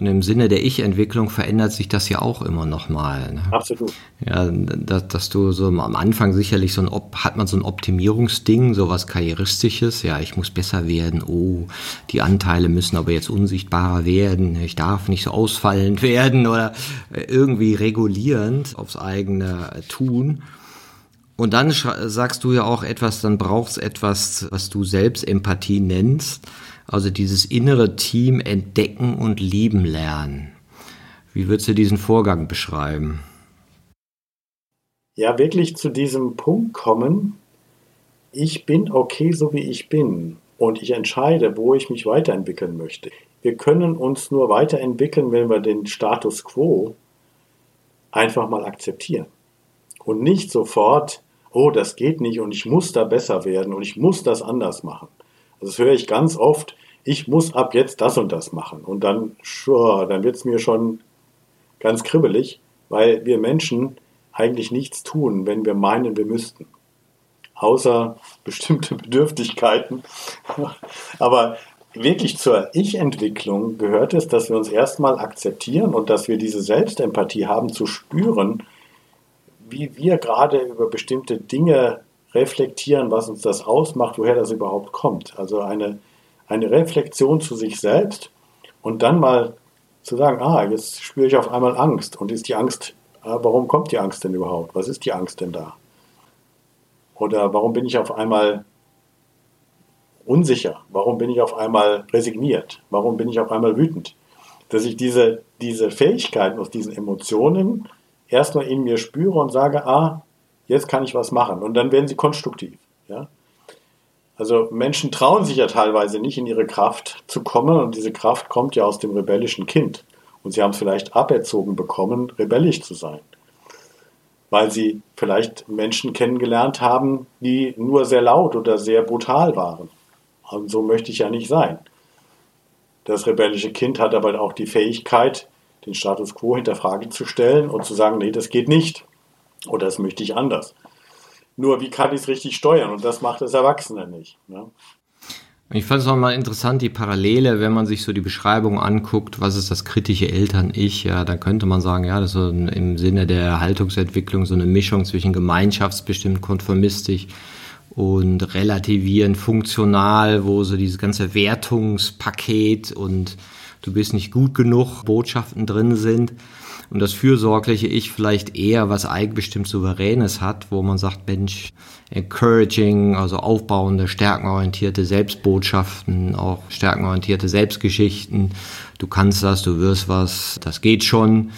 und im Sinne der Ich-Entwicklung verändert sich das ja auch immer noch mal. Ne? Absolut. Ja, dass, dass, du so am Anfang sicherlich so ein, hat man so ein Optimierungsding, so was Karrieristisches. Ja, ich muss besser werden. Oh, die Anteile müssen aber jetzt unsichtbarer werden. Ich darf nicht so ausfallend werden oder irgendwie regulierend aufs eigene Tun. Und dann sagst du ja auch etwas, dann brauchst etwas, was du selbst Empathie nennst. Also dieses innere Team entdecken und lieben lernen. Wie würdest du diesen Vorgang beschreiben? Ja, wirklich zu diesem Punkt kommen, ich bin okay, so wie ich bin. Und ich entscheide, wo ich mich weiterentwickeln möchte. Wir können uns nur weiterentwickeln, wenn wir den Status quo einfach mal akzeptieren. Und nicht sofort, oh, das geht nicht und ich muss da besser werden und ich muss das anders machen. Das höre ich ganz oft. Ich muss ab jetzt das und das machen. Und dann, sure, dann wird es mir schon ganz kribbelig, weil wir Menschen eigentlich nichts tun, wenn wir meinen, wir müssten. Außer bestimmte Bedürftigkeiten. Aber wirklich zur Ich-Entwicklung gehört es, dass wir uns erstmal akzeptieren und dass wir diese Selbstempathie haben, zu spüren, wie wir gerade über bestimmte Dinge reflektieren, was uns das ausmacht, woher das überhaupt kommt. Also eine, eine Reflexion zu sich selbst und dann mal zu sagen, ah, jetzt spüre ich auf einmal Angst. Und ist die Angst, ah, warum kommt die Angst denn überhaupt? Was ist die Angst denn da? Oder warum bin ich auf einmal unsicher? Warum bin ich auf einmal resigniert? Warum bin ich auf einmal wütend? Dass ich diese, diese Fähigkeiten aus diesen Emotionen erstmal in mir spüre und sage, ah, jetzt kann ich was machen. Und dann werden sie konstruktiv. Ja? Also Menschen trauen sich ja teilweise nicht in ihre Kraft zu kommen und diese Kraft kommt ja aus dem rebellischen Kind. Und sie haben es vielleicht aberzogen bekommen, rebellisch zu sein. Weil sie vielleicht Menschen kennengelernt haben, die nur sehr laut oder sehr brutal waren. Und so möchte ich ja nicht sein. Das rebellische Kind hat aber auch die Fähigkeit, den Status quo hinter Frage zu stellen und zu sagen, nee, das geht nicht. Oder das möchte ich anders. Nur wie kann ich es richtig steuern? Und das macht das Erwachsene nicht. Ne? Ich fand es auch mal interessant, die Parallele, wenn man sich so die Beschreibung anguckt, was ist das kritische Eltern-Ich, ja, da könnte man sagen, ja, das ist so im Sinne der Haltungsentwicklung so eine Mischung zwischen gemeinschaftsbestimmt konformistisch und relativierend funktional, wo so dieses ganze Wertungspaket und du bist nicht gut genug Botschaften drin sind und das fürsorgliche Ich vielleicht eher was eigenbestimmt Souveränes hat, wo man sagt, Mensch, encouraging, also aufbauende, stärkenorientierte Selbstbotschaften, auch stärkenorientierte Selbstgeschichten. Du kannst das, du wirst was, das geht schon.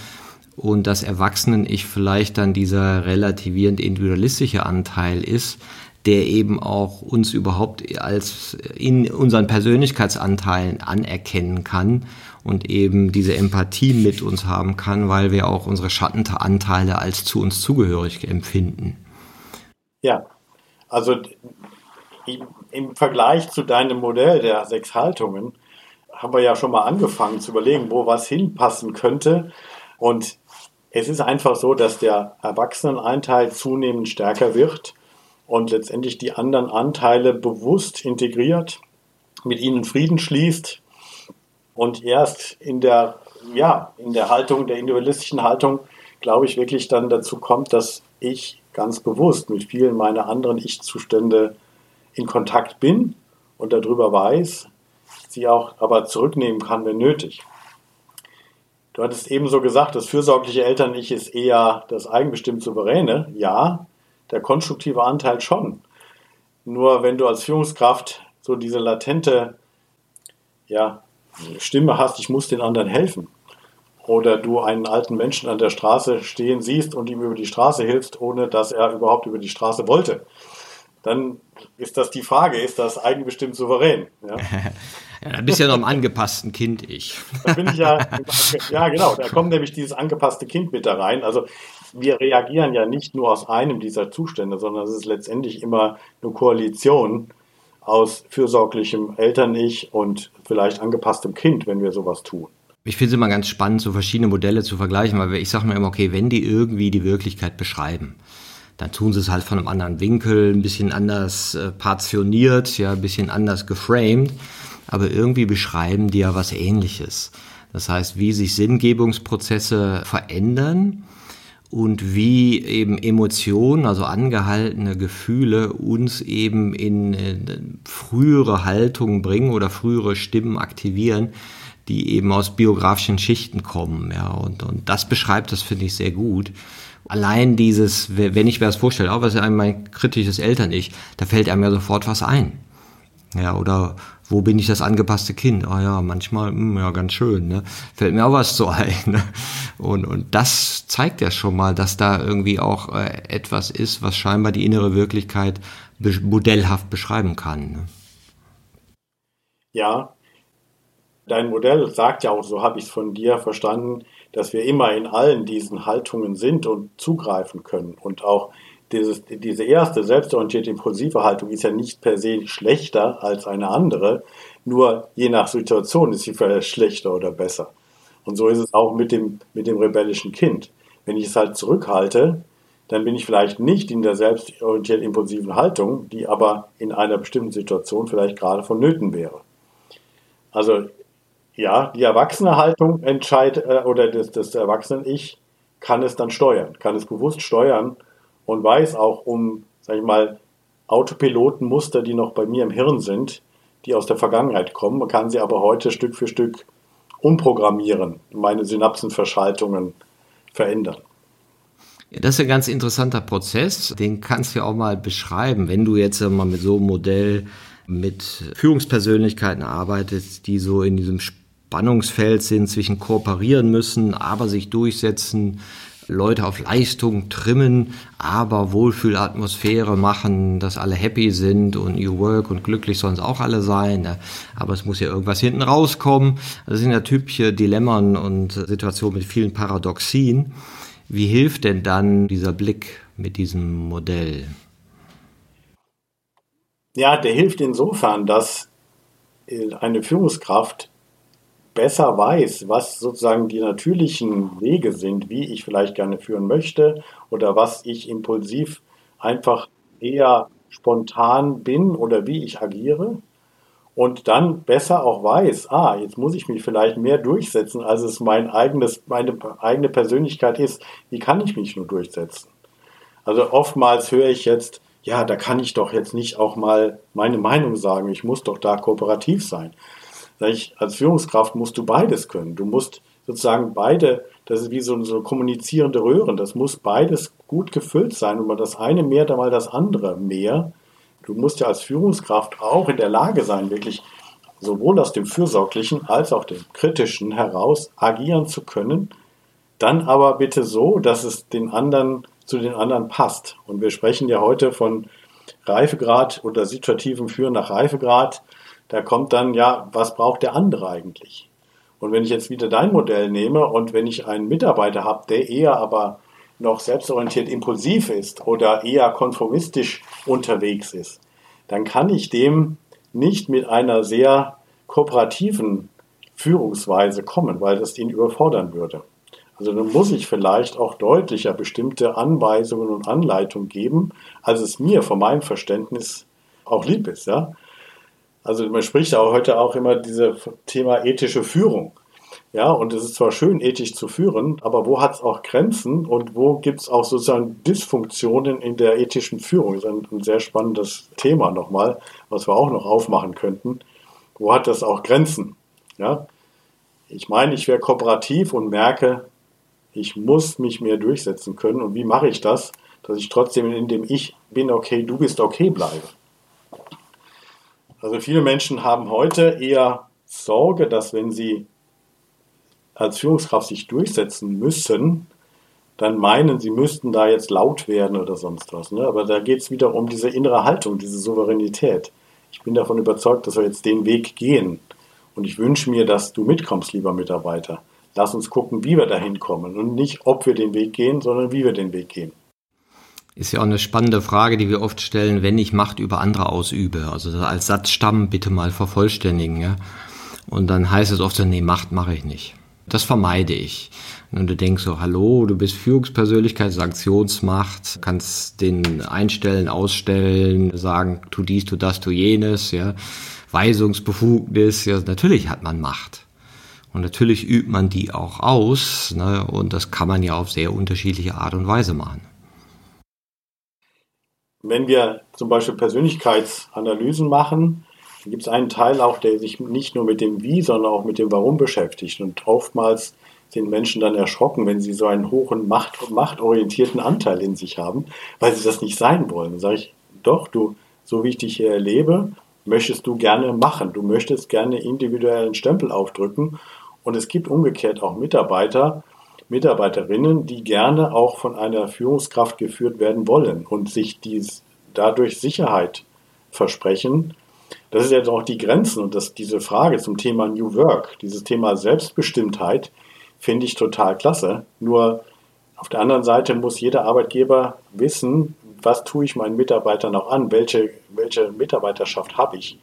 Und das Erwachsenen-Ich vielleicht dann dieser relativierend individualistische Anteil ist, der eben auch uns überhaupt als in unseren Persönlichkeitsanteilen anerkennen kann und eben diese Empathie mit uns haben kann, weil wir auch unsere Schattenanteile als zu uns zugehörig empfinden. Ja, also im Vergleich zu deinem Modell der sechs Haltungen haben wir ja schon mal angefangen zu überlegen, wo was hinpassen könnte. Und es ist einfach so, dass der Erwachsenenanteil zunehmend stärker wird und letztendlich die anderen Anteile bewusst integriert, mit ihnen Frieden schließt und erst in der, ja, in der Haltung, der individualistischen Haltung, glaube ich, wirklich dann dazu kommt, dass ich ganz bewusst mit vielen meiner anderen Ich-Zustände in Kontakt bin und darüber weiß, sie auch aber zurücknehmen kann, wenn nötig. Du hattest eben so gesagt, das fürsorgliche Eltern-Ich ist eher das eigenbestimmt Souveräne. Ja, der konstruktive Anteil schon. Nur wenn du als Führungskraft so diese latente ja, Stimme hast, ich muss den anderen helfen, oder du einen alten Menschen an der Straße stehen siehst und ihm über die Straße hilfst, ohne dass er überhaupt über die Straße wollte, dann ist das die Frage, ist das eigenbestimmt souverän? Ja, ja da bist du ja noch im angepassten Kind, ich. Da bin ich ja, ja genau, da kommt nämlich dieses angepasste Kind mit da rein. Also wir reagieren ja nicht nur aus einem dieser Zustände, sondern es ist letztendlich immer eine Koalition aus fürsorglichem Eltern-Ich und vielleicht angepasstem Kind, wenn wir sowas tun. Ich finde es immer ganz spannend, so verschiedene Modelle zu vergleichen, weil ich sage mir immer, okay, wenn die irgendwie die Wirklichkeit beschreiben, dann tun sie es halt von einem anderen Winkel, ein bisschen anders äh, partioniert, ja, ein bisschen anders geframed, aber irgendwie beschreiben die ja was ähnliches. Das heißt, wie sich Sinngebungsprozesse verändern und wie eben Emotionen, also angehaltene Gefühle uns eben in äh, frühere Haltungen bringen oder frühere Stimmen aktivieren, die eben aus biografischen Schichten kommen. Ja, und, und das beschreibt das, finde ich, sehr gut. Allein dieses, wenn ich mir das vorstelle, auch was einem mein kritisches Eltern-Ich, da fällt einem ja sofort was ein. Ja, oder wo bin ich das angepasste Kind? Ah ja, manchmal, mh, hm, ja, ganz schön, ne? Fällt mir auch was so ein. Ne? Und, und das zeigt ja schon mal, dass da irgendwie auch äh, etwas ist, was scheinbar die innere Wirklichkeit be modellhaft beschreiben kann. Ne? Ja, Dein Modell sagt ja auch, so habe ich es von dir verstanden, dass wir immer in allen diesen Haltungen sind und zugreifen können. Und auch dieses, diese erste selbstorientierte impulsive Haltung ist ja nicht per se schlechter als eine andere, nur je nach Situation ist sie vielleicht schlechter oder besser. Und so ist es auch mit dem, mit dem rebellischen Kind. Wenn ich es halt zurückhalte, dann bin ich vielleicht nicht in der selbstorientiert impulsiven Haltung, die aber in einer bestimmten Situation vielleicht gerade vonnöten wäre. Also ja, die Erwachsene-Haltung entscheidet, äh, oder das, das Erwachsenen-Ich kann es dann steuern, kann es bewusst steuern und weiß auch um, sag ich mal, Autopilotenmuster, die noch bei mir im Hirn sind, die aus der Vergangenheit kommen, man kann sie aber heute Stück für Stück umprogrammieren, meine Synapsenverschaltungen verändern. Ja, das ist ein ganz interessanter Prozess, den kannst du ja auch mal beschreiben, wenn du jetzt mal mit so einem Modell mit Führungspersönlichkeiten arbeitest, die so in diesem Spannungsfeld sind, zwischen kooperieren müssen, aber sich durchsetzen, Leute auf Leistung trimmen, aber Wohlfühlatmosphäre machen, dass alle happy sind und New Work und glücklich sollen es auch alle sein. Ne? Aber es muss ja irgendwas hinten rauskommen. Das sind ja typische Dilemmen und Situationen mit vielen Paradoxien. Wie hilft denn dann dieser Blick mit diesem Modell? Ja, der hilft insofern, dass eine Führungskraft besser weiß, was sozusagen die natürlichen Wege sind, wie ich vielleicht gerne führen möchte oder was ich impulsiv einfach eher spontan bin oder wie ich agiere und dann besser auch weiß, ah, jetzt muss ich mich vielleicht mehr durchsetzen, als es mein eigenes, meine eigene Persönlichkeit ist. Wie kann ich mich nur durchsetzen? Also oftmals höre ich jetzt, ja, da kann ich doch jetzt nicht auch mal meine Meinung sagen, ich muss doch da kooperativ sein. Ich, als Führungskraft musst du beides können. Du musst sozusagen beide, das ist wie so, so kommunizierende Röhren, das muss beides gut gefüllt sein und mal das eine mehr, dann mal das andere mehr. Du musst ja als Führungskraft auch in der Lage sein, wirklich sowohl aus dem Fürsorglichen als auch dem Kritischen heraus agieren zu können, dann aber bitte so, dass es den anderen zu den anderen passt. Und wir sprechen ja heute von Reifegrad oder situativem Führen nach Reifegrad da kommt dann, ja, was braucht der andere eigentlich? Und wenn ich jetzt wieder dein Modell nehme und wenn ich einen Mitarbeiter habe, der eher aber noch selbstorientiert impulsiv ist oder eher konformistisch unterwegs ist, dann kann ich dem nicht mit einer sehr kooperativen Führungsweise kommen, weil das ihn überfordern würde. Also dann muss ich vielleicht auch deutlicher bestimmte Anweisungen und Anleitungen geben, als es mir von meinem Verständnis auch lieb ist. Ja? Also man spricht auch heute auch immer dieses Thema ethische Führung. Ja, und es ist zwar schön, ethisch zu führen, aber wo hat es auch Grenzen und wo gibt es auch sozusagen Dysfunktionen in der ethischen Führung? Das ist ein, ein sehr spannendes Thema nochmal, was wir auch noch aufmachen könnten. Wo hat das auch Grenzen? Ja, ich meine, ich wäre kooperativ und merke, ich muss mich mehr durchsetzen können. Und wie mache ich das, dass ich trotzdem in dem Ich bin okay, du bist okay bleibe? Also viele Menschen haben heute eher Sorge, dass wenn sie als Führungskraft sich durchsetzen müssen, dann meinen, sie müssten da jetzt laut werden oder sonst was. Ne? Aber da geht es wieder um diese innere Haltung, diese Souveränität. Ich bin davon überzeugt, dass wir jetzt den Weg gehen. Und ich wünsche mir, dass du mitkommst, lieber Mitarbeiter. Lass uns gucken, wie wir dahin kommen und nicht, ob wir den Weg gehen, sondern wie wir den Weg gehen. Ist ja auch eine spannende Frage, die wir oft stellen, wenn ich Macht über andere ausübe. Also als Satzstamm bitte mal vervollständigen. Ja? Und dann heißt es oft so, nee, Macht mache ich nicht. Das vermeide ich. Und du denkst so, hallo, du bist Führungspersönlichkeit, Sanktionsmacht, kannst den einstellen, ausstellen, sagen, tu dies, tu das, tu jenes, ja. Weisungsbefugnis, ja, natürlich hat man Macht. Und natürlich übt man die auch aus, ne, und das kann man ja auf sehr unterschiedliche Art und Weise machen. Wenn wir zum Beispiel Persönlichkeitsanalysen machen, gibt es einen Teil auch, der sich nicht nur mit dem Wie, sondern auch mit dem Warum beschäftigt. Und oftmals sind Menschen dann erschrocken, wenn sie so einen hohen Macht, machtorientierten Anteil in sich haben, weil sie das nicht sein wollen. Dann sage ich, doch, du, so wie ich dich hier erlebe, möchtest du gerne machen. Du möchtest gerne individuellen Stempel aufdrücken. Und es gibt umgekehrt auch Mitarbeiter, Mitarbeiterinnen, die gerne auch von einer Führungskraft geführt werden wollen und sich dies dadurch Sicherheit versprechen das ist jetzt auch die Grenzen und das, diese Frage zum Thema New Work, dieses Thema Selbstbestimmtheit, finde ich total klasse. Nur auf der anderen Seite muss jeder Arbeitgeber wissen, was tue ich meinen Mitarbeitern auch an, welche, welche Mitarbeiterschaft habe ich.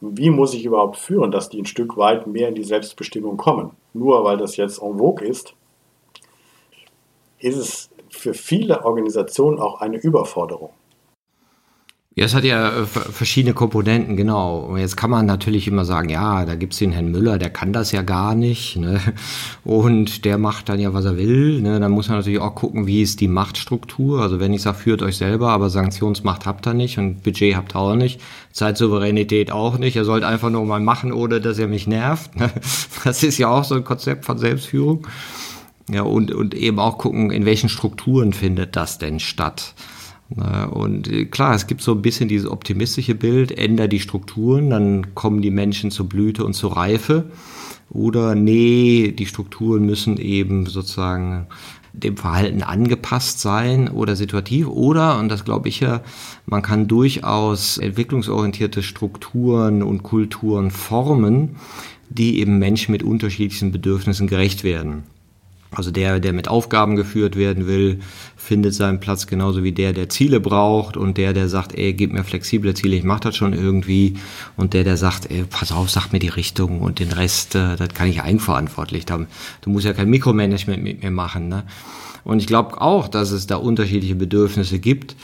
Wie muss ich überhaupt führen, dass die ein Stück weit mehr in die Selbstbestimmung kommen? Nur weil das jetzt en vogue ist, ist es für viele Organisationen auch eine Überforderung. Ja, es hat ja äh, verschiedene Komponenten, genau. Und jetzt kann man natürlich immer sagen, ja, da gibt's den Herrn Müller, der kann das ja gar nicht. Ne? Und der macht dann ja, was er will. Ne? Dann muss man natürlich auch gucken, wie ist die Machtstruktur. Also wenn ich sage, führt euch selber, aber Sanktionsmacht habt ihr nicht und Budget habt ihr auch nicht, Zeitsouveränität auch nicht. Ihr sollt einfach nur mal machen, ohne dass ihr mich nervt. Ne? Das ist ja auch so ein Konzept von Selbstführung. Ja, und, und eben auch gucken, in welchen Strukturen findet das denn statt. Und äh, klar, es gibt so ein bisschen dieses optimistische Bild, änder die Strukturen, dann kommen die Menschen zur Blüte und zur Reife. Oder nee, die Strukturen müssen eben sozusagen dem Verhalten angepasst sein oder situativ. Oder, und das glaube ich ja, man kann durchaus entwicklungsorientierte Strukturen und Kulturen formen, die eben Menschen mit unterschiedlichen Bedürfnissen gerecht werden. Also der, der mit Aufgaben geführt werden will, findet seinen Platz genauso wie der, der Ziele braucht und der, der sagt, ey, gib mir flexible Ziele, ich mach das schon irgendwie und der, der sagt, ey, pass auf, sag mir die Richtung und den Rest, äh, das kann ich eigenverantwortlich haben. Du musst ja kein Mikromanagement mit mir machen, ne? Und ich glaube auch, dass es da unterschiedliche Bedürfnisse gibt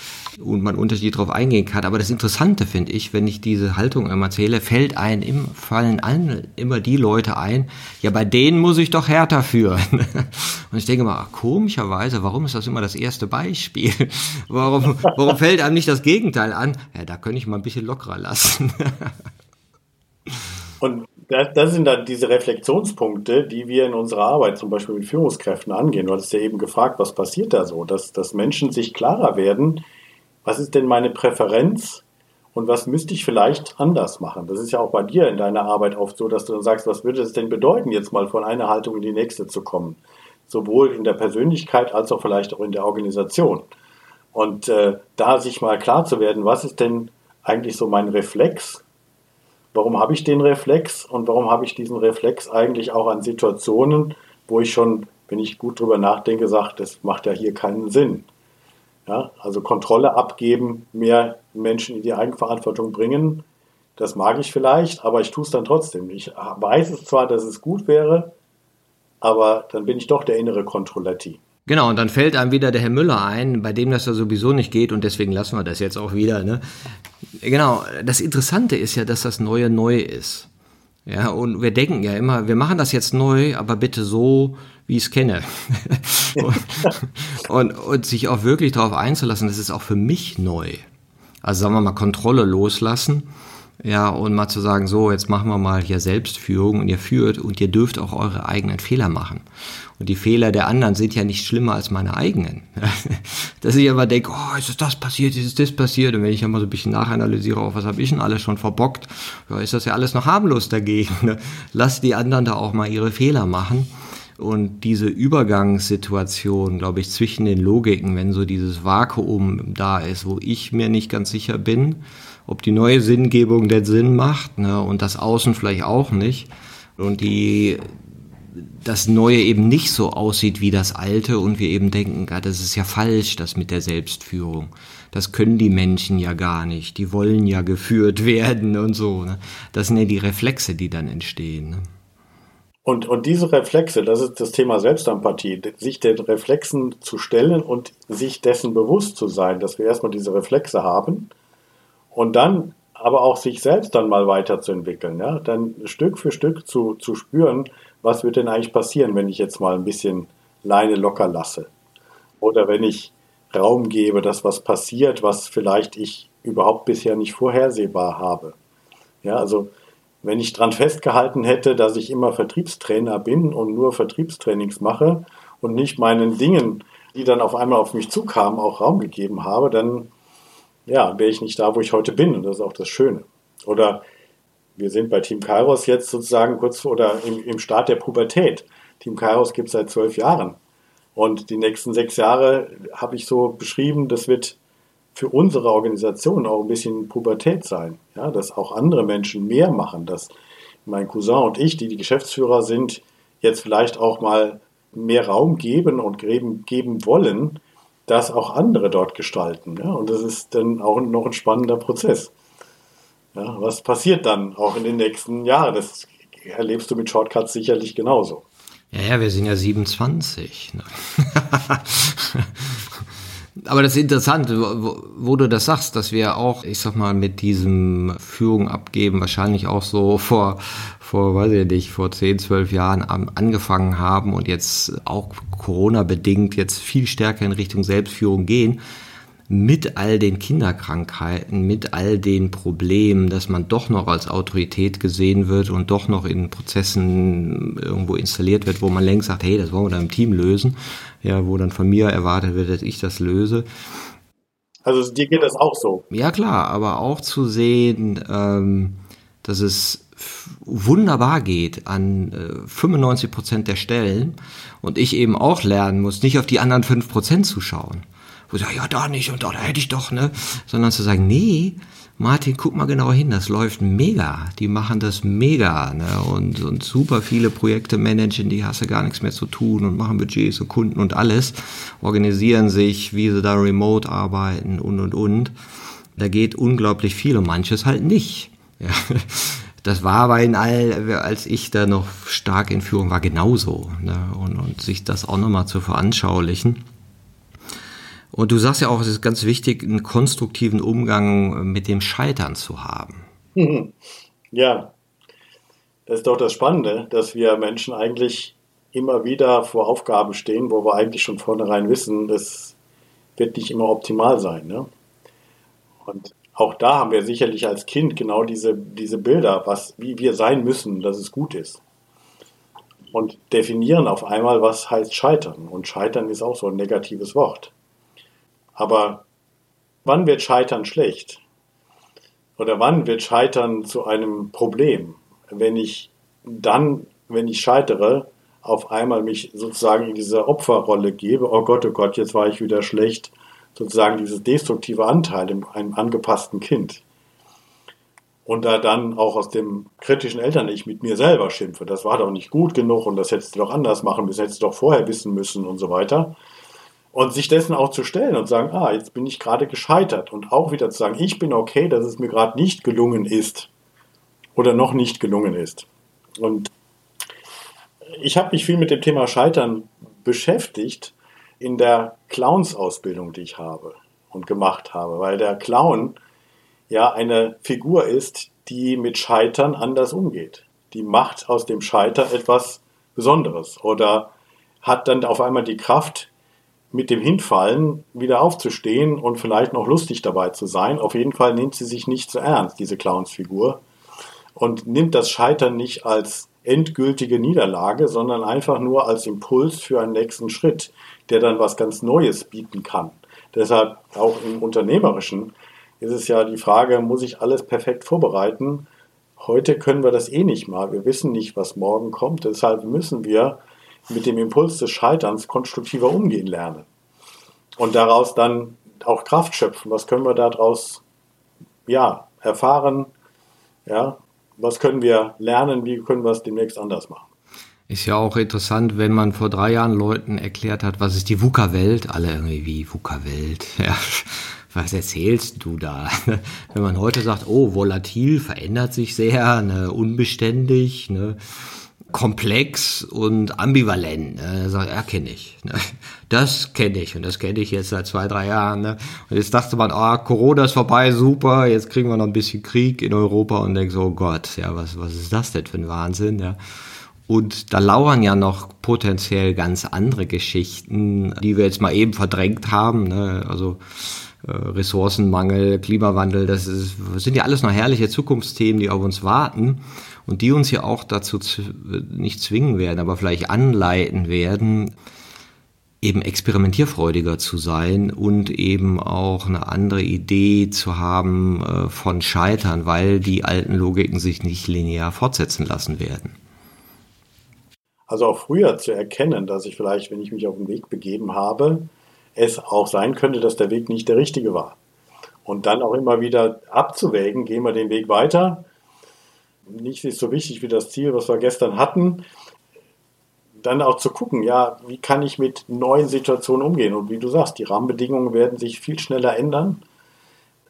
und man unterschiedlich darauf eingehen kann. Aber das Interessante finde ich, wenn ich diese Haltung immer erzähle, fällt ein, im, fallen allen immer die Leute ein, ja, bei denen muss ich doch härter führen. Und ich denke mal, komischerweise, warum ist das immer das erste Beispiel? Warum, warum fällt einem nicht das Gegenteil an? Ja, da könnte ich mal ein bisschen lockerer lassen. Und das sind dann diese Reflexionspunkte, die wir in unserer Arbeit zum Beispiel mit Führungskräften angehen. Du hattest ja eben gefragt, was passiert da so, dass, dass Menschen sich klarer werden, was ist denn meine Präferenz und was müsste ich vielleicht anders machen. Das ist ja auch bei dir in deiner Arbeit oft so, dass du dann sagst, was würde es denn bedeuten, jetzt mal von einer Haltung in die nächste zu kommen. Sowohl in der Persönlichkeit als auch vielleicht auch in der Organisation. Und äh, da sich mal klar zu werden, was ist denn eigentlich so mein Reflex warum habe ich den Reflex und warum habe ich diesen Reflex eigentlich auch an Situationen, wo ich schon, wenn ich gut drüber nachdenke, sage, das macht ja hier keinen Sinn. Ja, also Kontrolle abgeben, mehr Menschen in die Eigenverantwortung bringen, das mag ich vielleicht, aber ich tue es dann trotzdem. Ich weiß es zwar, dass es gut wäre, aber dann bin ich doch der innere Kontrolletti. Genau, und dann fällt einem wieder der Herr Müller ein, bei dem das ja sowieso nicht geht und deswegen lassen wir das jetzt auch wieder. Ne? Genau, das Interessante ist ja, dass das Neue neu ist. Ja, und wir denken ja immer, wir machen das jetzt neu, aber bitte so, wie ich es kenne. und, und, und sich auch wirklich darauf einzulassen, das ist auch für mich neu. Also sagen wir mal, Kontrolle loslassen Ja, und mal zu sagen, so, jetzt machen wir mal hier Selbstführung und ihr führt und ihr dürft auch eure eigenen Fehler machen. Und die Fehler der anderen sind ja nicht schlimmer als meine eigenen. Dass ich aber denke, oh, ist das passiert, ist das passiert? Und wenn ich immer so ein bisschen nachanalysiere, oh, was habe ich denn alles schon verbockt, ja, ist das ja alles noch harmlos dagegen. Ne? Lass die anderen da auch mal ihre Fehler machen. Und diese Übergangssituation, glaube ich, zwischen den Logiken, wenn so dieses Vakuum da ist, wo ich mir nicht ganz sicher bin, ob die neue Sinngebung denn Sinn macht ne, und das Außen vielleicht auch nicht. Und die, das Neue eben nicht so aussieht wie das Alte und wir eben denken, ah, das ist ja falsch, das mit der Selbstführung. Das können die Menschen ja gar nicht. Die wollen ja geführt werden und so. Ne? Das sind ja die Reflexe, die dann entstehen. Ne? Und, und diese Reflexe, das ist das Thema Selbstempathie, sich den Reflexen zu stellen und sich dessen bewusst zu sein, dass wir erstmal diese Reflexe haben und dann aber auch sich selbst dann mal weiterzuentwickeln, ja, dann Stück für Stück zu, zu spüren, was wird denn eigentlich passieren, wenn ich jetzt mal ein bisschen Leine locker lasse oder wenn ich Raum gebe, dass was passiert, was vielleicht ich überhaupt bisher nicht vorhersehbar habe. Ja, also wenn ich dran festgehalten hätte, dass ich immer Vertriebstrainer bin und nur Vertriebstrainings mache und nicht meinen Dingen, die dann auf einmal auf mich zukamen, auch Raum gegeben habe, dann ja, wäre ich nicht da, wo ich heute bin. Und das ist auch das Schöne. Oder wir sind bei Team Kairos jetzt sozusagen kurz vor, oder im, im Start der Pubertät. Team Kairos gibt es seit zwölf Jahren. Und die nächsten sechs Jahre habe ich so beschrieben, das wird für unsere Organisation auch ein bisschen Pubertät sein. Ja, dass auch andere Menschen mehr machen, dass mein Cousin und ich, die die Geschäftsführer sind, jetzt vielleicht auch mal mehr Raum geben und geben, geben wollen, dass auch andere dort gestalten. Ja? Und das ist dann auch noch ein spannender Prozess. Ja, was passiert dann auch in den nächsten Jahren? Das erlebst du mit Shortcuts sicherlich genauso. Ja, ja, wir sind ja 27. Ne? Aber das ist interessant, wo, wo, du das sagst, dass wir auch, ich sag mal, mit diesem Führung abgeben, wahrscheinlich auch so vor, vor, weiß ich nicht, vor 10, 12 Jahren angefangen haben und jetzt auch Corona-bedingt jetzt viel stärker in Richtung Selbstführung gehen mit all den Kinderkrankheiten, mit all den Problemen, dass man doch noch als Autorität gesehen wird und doch noch in Prozessen irgendwo installiert wird, wo man längst sagt, hey, das wollen wir dann im Team lösen, ja, wo dann von mir erwartet wird, dass ich das löse. Also dir geht das auch so. Ja klar, aber auch zu sehen, ähm, dass es wunderbar geht an äh, 95 Prozent der Stellen und ich eben auch lernen muss, nicht auf die anderen 5 Prozent zu schauen wo ich sage, ja, da nicht und da, da hätte ich doch, ne? Sondern zu sagen, nee, Martin, guck mal genauer hin, das läuft mega. Die machen das mega, ne? Und, und super viele Projekte managen, die hast du gar nichts mehr zu tun und machen Budgets und Kunden und alles, organisieren sich, wie sie da remote arbeiten und und und. Da geht unglaublich viel und manches halt nicht. Ja. Das war aber in all, als ich da noch stark in Führung war, genauso. Ne? Und, und sich das auch nochmal zu veranschaulichen. Und du sagst ja auch, es ist ganz wichtig, einen konstruktiven Umgang mit dem Scheitern zu haben. Ja, das ist doch das Spannende, dass wir Menschen eigentlich immer wieder vor Aufgaben stehen, wo wir eigentlich schon vornherein wissen, das wird nicht immer optimal sein. Ne? Und auch da haben wir sicherlich als Kind genau diese, diese Bilder, was, wie wir sein müssen, dass es gut ist. Und definieren auf einmal, was heißt Scheitern. Und Scheitern ist auch so ein negatives Wort. Aber wann wird Scheitern schlecht? Oder wann wird Scheitern zu einem Problem? Wenn ich dann, wenn ich scheitere, auf einmal mich sozusagen in diese Opferrolle gebe, oh Gott, oh Gott, jetzt war ich wieder schlecht, sozusagen dieses destruktive Anteil in einem angepassten Kind. Und da dann auch aus dem kritischen Eltern ich mit mir selber schimpfe, das war doch nicht gut genug und das hättest du doch anders machen müssen, hättest du doch vorher wissen müssen und so weiter. Und sich dessen auch zu stellen und sagen, ah, jetzt bin ich gerade gescheitert. Und auch wieder zu sagen, ich bin okay, dass es mir gerade nicht gelungen ist oder noch nicht gelungen ist. Und ich habe mich viel mit dem Thema Scheitern beschäftigt in der Clowns-Ausbildung, die ich habe und gemacht habe, weil der Clown ja eine Figur ist, die mit Scheitern anders umgeht. Die macht aus dem Scheitern etwas Besonderes oder hat dann auf einmal die Kraft, mit dem Hinfallen wieder aufzustehen und vielleicht noch lustig dabei zu sein. Auf jeden Fall nimmt sie sich nicht zu so ernst, diese Clownsfigur, und nimmt das Scheitern nicht als endgültige Niederlage, sondern einfach nur als Impuls für einen nächsten Schritt, der dann was ganz Neues bieten kann. Deshalb auch im Unternehmerischen ist es ja die Frage, muss ich alles perfekt vorbereiten? Heute können wir das eh nicht mal. Wir wissen nicht, was morgen kommt. Deshalb müssen wir mit dem Impuls des Scheiterns konstruktiver umgehen lernen. Und daraus dann auch Kraft schöpfen. Was können wir daraus ja, erfahren? Ja, was können wir lernen? Wie können wir es demnächst anders machen? Ist ja auch interessant, wenn man vor drei Jahren Leuten erklärt hat, was ist die VUCA-Welt? Alle irgendwie wie VUCA-Welt. Ja, was erzählst du da? Wenn man heute sagt, oh, volatil, verändert sich sehr, ne, unbeständig, ne, komplex und ambivalent. Ne? Sagt, ja, kenne ich. Ne? Das kenne ich und das kenne ich jetzt seit zwei, drei Jahren. Ne? Und jetzt dachte man, ah, Corona ist vorbei, super, jetzt kriegen wir noch ein bisschen Krieg in Europa und denkt so, oh Gott, ja, was, was ist das denn für ein Wahnsinn? Ja? Und da lauern ja noch potenziell ganz andere Geschichten, die wir jetzt mal eben verdrängt haben. Ne? Also äh, Ressourcenmangel, Klimawandel, das, ist, das sind ja alles noch herrliche Zukunftsthemen, die auf uns warten und die uns ja auch dazu nicht zwingen werden, aber vielleicht anleiten werden, eben experimentierfreudiger zu sein und eben auch eine andere Idee zu haben äh, von Scheitern, weil die alten Logiken sich nicht linear fortsetzen lassen werden. Also auch früher zu erkennen, dass ich vielleicht, wenn ich mich auf den Weg begeben habe, es auch sein könnte, dass der Weg nicht der richtige war. Und dann auch immer wieder abzuwägen, gehen wir den Weg weiter nicht ist so wichtig wie das Ziel, was wir gestern hatten. Dann auch zu gucken, ja, wie kann ich mit neuen Situationen umgehen? Und wie du sagst, die Rahmenbedingungen werden sich viel schneller ändern.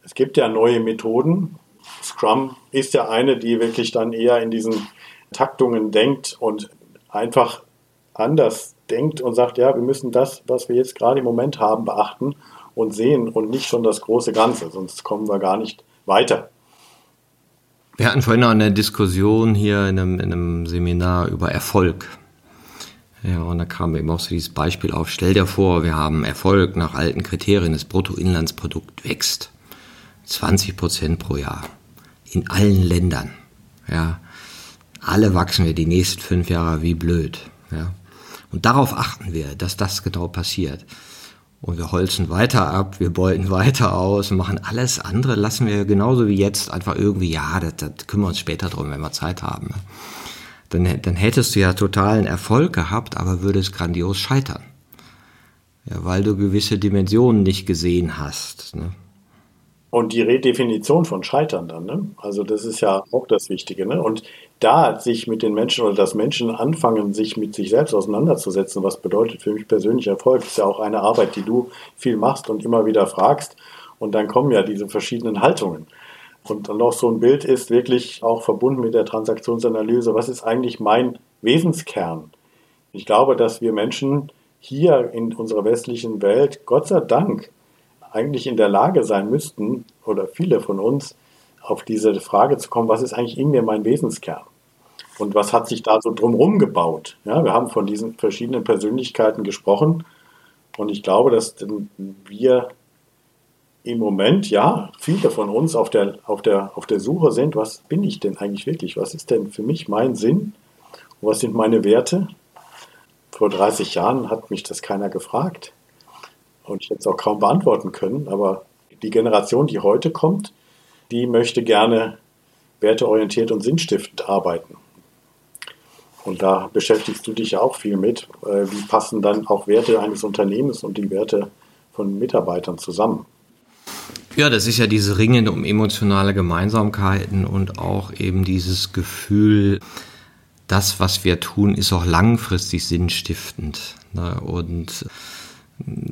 Es gibt ja neue Methoden. Scrum ist ja eine, die wirklich dann eher in diesen Taktungen denkt und einfach anders denkt und sagt, ja, wir müssen das, was wir jetzt gerade im Moment haben, beachten und sehen und nicht schon das große Ganze, sonst kommen wir gar nicht weiter. Wir hatten vorhin noch eine Diskussion hier in einem, in einem Seminar über Erfolg. Ja, und da kam eben auch so dieses Beispiel auf. Stell dir vor, wir haben Erfolg nach alten Kriterien. Das Bruttoinlandsprodukt wächst 20 Prozent pro Jahr. In allen Ländern. Ja. Alle wachsen wir die nächsten fünf Jahre wie blöd. Ja. Und darauf achten wir, dass das genau passiert. Und wir holzen weiter ab, wir beuten weiter aus machen alles andere, lassen wir genauso wie jetzt einfach irgendwie, ja, das, das kümmern wir uns später drum, wenn wir Zeit haben. Ne? Dann, dann hättest du ja totalen Erfolg gehabt, aber würdest grandios scheitern. Ja, weil du gewisse Dimensionen nicht gesehen hast. Ne? Und die Redefinition von Scheitern dann, ne? Also das ist ja auch das Wichtige, ne? Und da sich mit den Menschen oder dass Menschen anfangen, sich mit sich selbst auseinanderzusetzen, was bedeutet für mich persönlich Erfolg, ist ja auch eine Arbeit, die du viel machst und immer wieder fragst. Und dann kommen ja diese verschiedenen Haltungen. Und dann noch so ein Bild ist wirklich auch verbunden mit der Transaktionsanalyse. Was ist eigentlich mein Wesenskern? Ich glaube, dass wir Menschen hier in unserer westlichen Welt, Gott sei Dank, eigentlich in der Lage sein müssten, oder viele von uns, auf diese Frage zu kommen, was ist eigentlich in mir mein Wesenskern? Und was hat sich da so drumherum gebaut? Ja, wir haben von diesen verschiedenen Persönlichkeiten gesprochen. Und ich glaube, dass wir im Moment, ja, viele von uns auf der, auf, der, auf der Suche sind, was bin ich denn eigentlich wirklich? Was ist denn für mich mein Sinn? Und was sind meine Werte? Vor 30 Jahren hat mich das keiner gefragt und ich hätte es auch kaum beantworten können. Aber die Generation, die heute kommt, die möchte gerne werteorientiert und sinnstiftend arbeiten. Und da beschäftigst du dich ja auch viel mit. Äh, wie passen dann auch Werte eines Unternehmens und die Werte von Mitarbeitern zusammen? Ja, das ist ja diese Ringen um emotionale Gemeinsamkeiten und auch eben dieses Gefühl, das, was wir tun, ist auch langfristig sinnstiftend. Ne? Und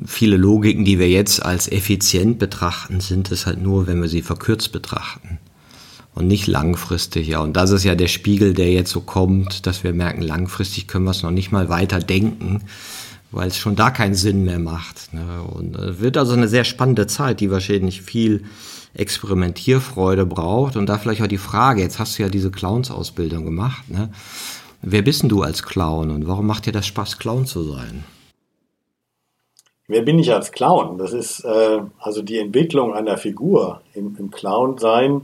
viele Logiken, die wir jetzt als effizient betrachten, sind es halt nur, wenn wir sie verkürzt betrachten und nicht langfristig. Ja, und das ist ja der Spiegel, der jetzt so kommt, dass wir merken, langfristig können wir es noch nicht mal weiter denken, weil es schon da keinen Sinn mehr macht. Ne? Und es wird also eine sehr spannende Zeit, die wahrscheinlich viel Experimentierfreude braucht. Und da vielleicht auch die Frage, jetzt hast du ja diese Clowns-Ausbildung gemacht. Ne? Wer bist denn du als Clown und warum macht dir das Spaß, Clown zu sein? wer bin ich als Clown? Das ist äh, also die Entwicklung einer Figur im, im Clown-Sein,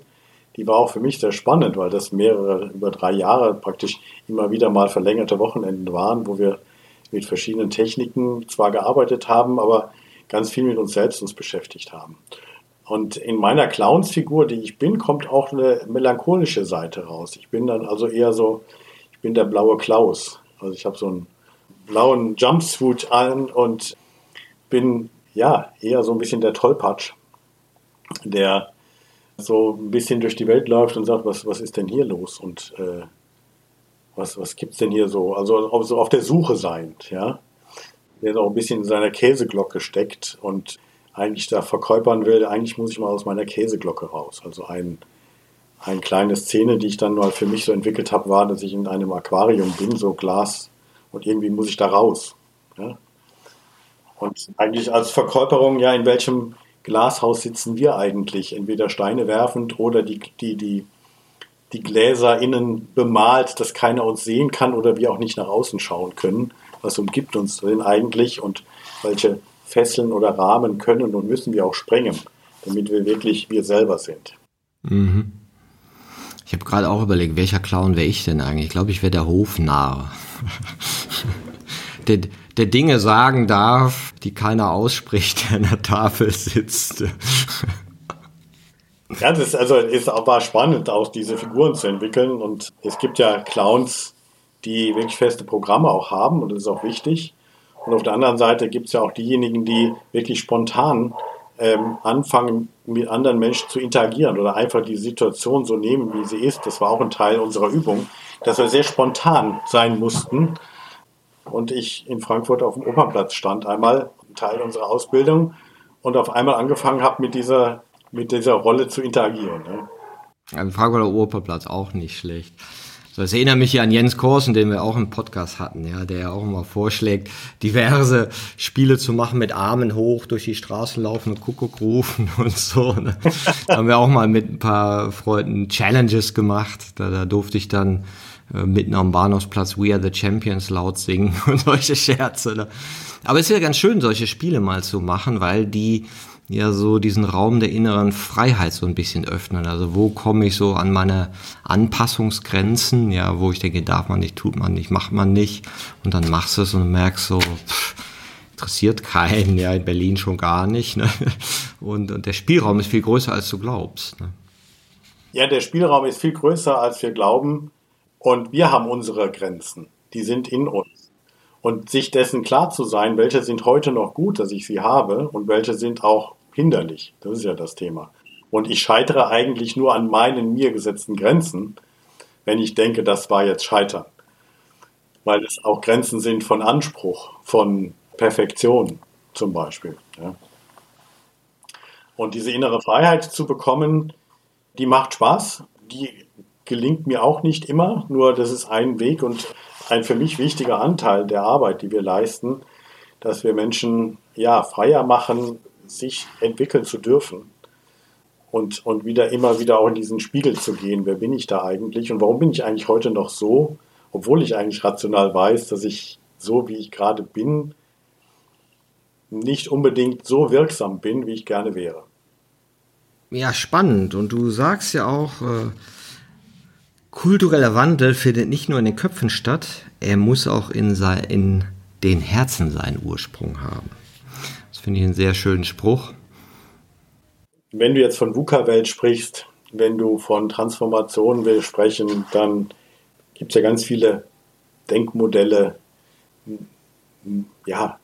die war auch für mich sehr spannend, weil das mehrere, über drei Jahre praktisch immer wieder mal verlängerte Wochenenden waren, wo wir mit verschiedenen Techniken zwar gearbeitet haben, aber ganz viel mit uns selbst uns beschäftigt haben. Und in meiner Clownsfigur, die ich bin, kommt auch eine melancholische Seite raus. Ich bin dann also eher so, ich bin der blaue Klaus. Also ich habe so einen blauen Jumpsuit an und bin ja eher so ein bisschen der Tollpatsch, der so ein bisschen durch die Welt läuft und sagt, was, was ist denn hier los und äh, was, was gibt es denn hier so? Also auf, so auf der Suche sein, ja. Der so ein bisschen in seiner Käseglocke steckt und eigentlich da verkäupern will, eigentlich muss ich mal aus meiner Käseglocke raus. Also ein, eine kleine Szene, die ich dann mal für mich so entwickelt habe, war, dass ich in einem Aquarium bin, so Glas, und irgendwie muss ich da raus. Ja? Und eigentlich als Verkäuperung, ja, in welchem Glashaus sitzen wir eigentlich? Entweder Steine werfend oder die, die, die, die Gläser innen bemalt, dass keiner uns sehen kann oder wir auch nicht nach außen schauen können. Was umgibt uns denn eigentlich und welche Fesseln oder Rahmen können und müssen wir auch sprengen, damit wir wirklich wir selber sind. Mhm. Ich habe gerade auch überlegt, welcher Clown wäre ich denn eigentlich? Ich glaube, ich wäre der Hofnarr. der Dinge sagen darf, die keiner ausspricht, der an der Tafel sitzt. Ja, das ist also ist aber spannend, auch diese Figuren zu entwickeln. Und es gibt ja Clowns, die wirklich feste Programme auch haben und das ist auch wichtig. Und auf der anderen Seite gibt es ja auch diejenigen, die wirklich spontan ähm, anfangen, mit anderen Menschen zu interagieren oder einfach die Situation so nehmen, wie sie ist. Das war auch ein Teil unserer Übung, dass wir sehr spontan sein mussten und ich in Frankfurt auf dem Opernplatz stand, einmal Teil unserer Ausbildung und auf einmal angefangen habe, mit dieser, mit dieser Rolle zu interagieren. Ne? Ja, Frankfurter Opernplatz auch nicht schlecht. So, das erinnert mich hier an Jens Korsen, den wir auch im Podcast hatten, ja, der ja auch immer vorschlägt, diverse Spiele zu machen mit Armen hoch durch die Straßen laufen und Kuckuck rufen und so. Ne? da haben wir auch mal mit ein paar Freunden Challenges gemacht. Da, da durfte ich dann äh, mitten am Bahnhofsplatz We Are the Champions laut singen und solche Scherze. Ne? Aber es ist ja ganz schön, solche Spiele mal zu machen, weil die ja so diesen Raum der inneren Freiheit so ein bisschen öffnen. Also wo komme ich so an meine Anpassungsgrenzen, ja, wo ich denke, darf man nicht, tut man nicht, macht man nicht. Und dann machst du es und merkst so, pff, interessiert keinen, ja, in Berlin schon gar nicht. Ne? Und, und der Spielraum ist viel größer, als du glaubst. Ne? Ja, der Spielraum ist viel größer, als wir glauben. Und wir haben unsere Grenzen, die sind in uns. Und sich dessen klar zu sein, welche sind heute noch gut, dass ich sie habe und welche sind auch hinderlich. Das ist ja das Thema. Und ich scheitere eigentlich nur an meinen mir gesetzten Grenzen, wenn ich denke, das war jetzt Scheitern. Weil es auch Grenzen sind von Anspruch, von Perfektion zum Beispiel. Ja. Und diese innere Freiheit zu bekommen, die macht Spaß. Die gelingt mir auch nicht immer, nur das ist ein Weg und ein für mich wichtiger Anteil der Arbeit, die wir leisten, dass wir Menschen ja freier machen, sich entwickeln zu dürfen und, und wieder immer wieder auch in diesen Spiegel zu gehen. Wer bin ich da eigentlich und warum bin ich eigentlich heute noch so, obwohl ich eigentlich rational weiß, dass ich so, wie ich gerade bin, nicht unbedingt so wirksam bin, wie ich gerne wäre. Ja, spannend. Und du sagst ja auch, äh Kultureller Wandel findet nicht nur in den Köpfen statt, er muss auch in, sein, in den Herzen seinen Ursprung haben. Das finde ich einen sehr schönen Spruch. Wenn du jetzt von VUCA-Welt sprichst, wenn du von Transformation willst sprechen, dann gibt es ja ganz viele Denkmodelle, ja,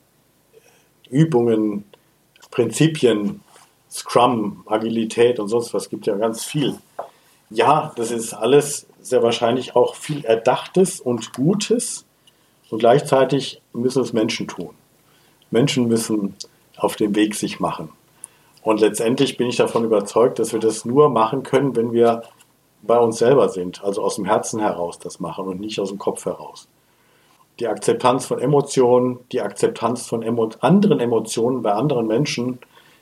Übungen, Prinzipien, Scrum, Agilität und sonst was, gibt ja ganz viel. Ja, das ist alles sehr wahrscheinlich auch viel Erdachtes und Gutes und gleichzeitig müssen es Menschen tun. Menschen müssen auf dem Weg sich machen. Und letztendlich bin ich davon überzeugt, dass wir das nur machen können, wenn wir bei uns selber sind, also aus dem Herzen heraus das machen und nicht aus dem Kopf heraus. Die Akzeptanz von Emotionen, die Akzeptanz von emo anderen Emotionen bei anderen Menschen,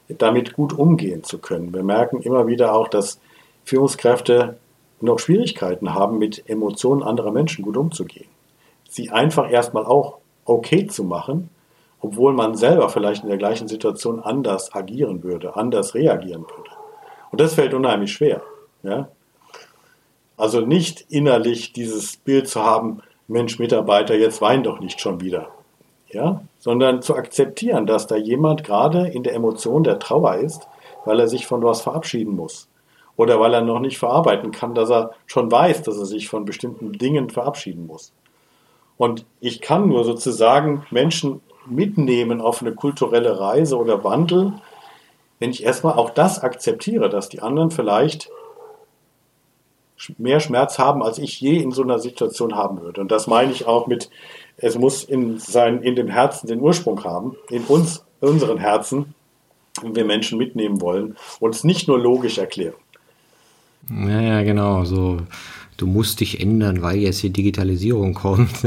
damit gut umgehen zu können. Wir merken immer wieder auch, dass Führungskräfte noch Schwierigkeiten haben, mit Emotionen anderer Menschen gut umzugehen. Sie einfach erstmal auch okay zu machen obwohl man selber vielleicht in der gleichen Situation anders agieren würde, anders reagieren würde. Und das fällt unheimlich schwer. Ja? Also nicht innerlich dieses Bild zu haben, Mensch, Mitarbeiter, jetzt wein doch nicht schon wieder. Ja? Sondern zu akzeptieren, dass da jemand gerade in der Emotion der Trauer ist, weil er sich von was verabschieden muss. Oder weil er noch nicht verarbeiten kann, dass er schon weiß, dass er sich von bestimmten Dingen verabschieden muss. Und ich kann nur sozusagen Menschen mitnehmen auf eine kulturelle Reise oder Wandel, wenn ich erstmal auch das akzeptiere, dass die anderen vielleicht mehr Schmerz haben, als ich je in so einer Situation haben würde. Und das meine ich auch mit, es muss in, sein, in dem Herzen den Ursprung haben, in uns, in unseren Herzen, wenn wir Menschen mitnehmen wollen und es nicht nur logisch erklären. Ja, ja, genau. So, du musst dich ändern, weil jetzt die Digitalisierung kommt.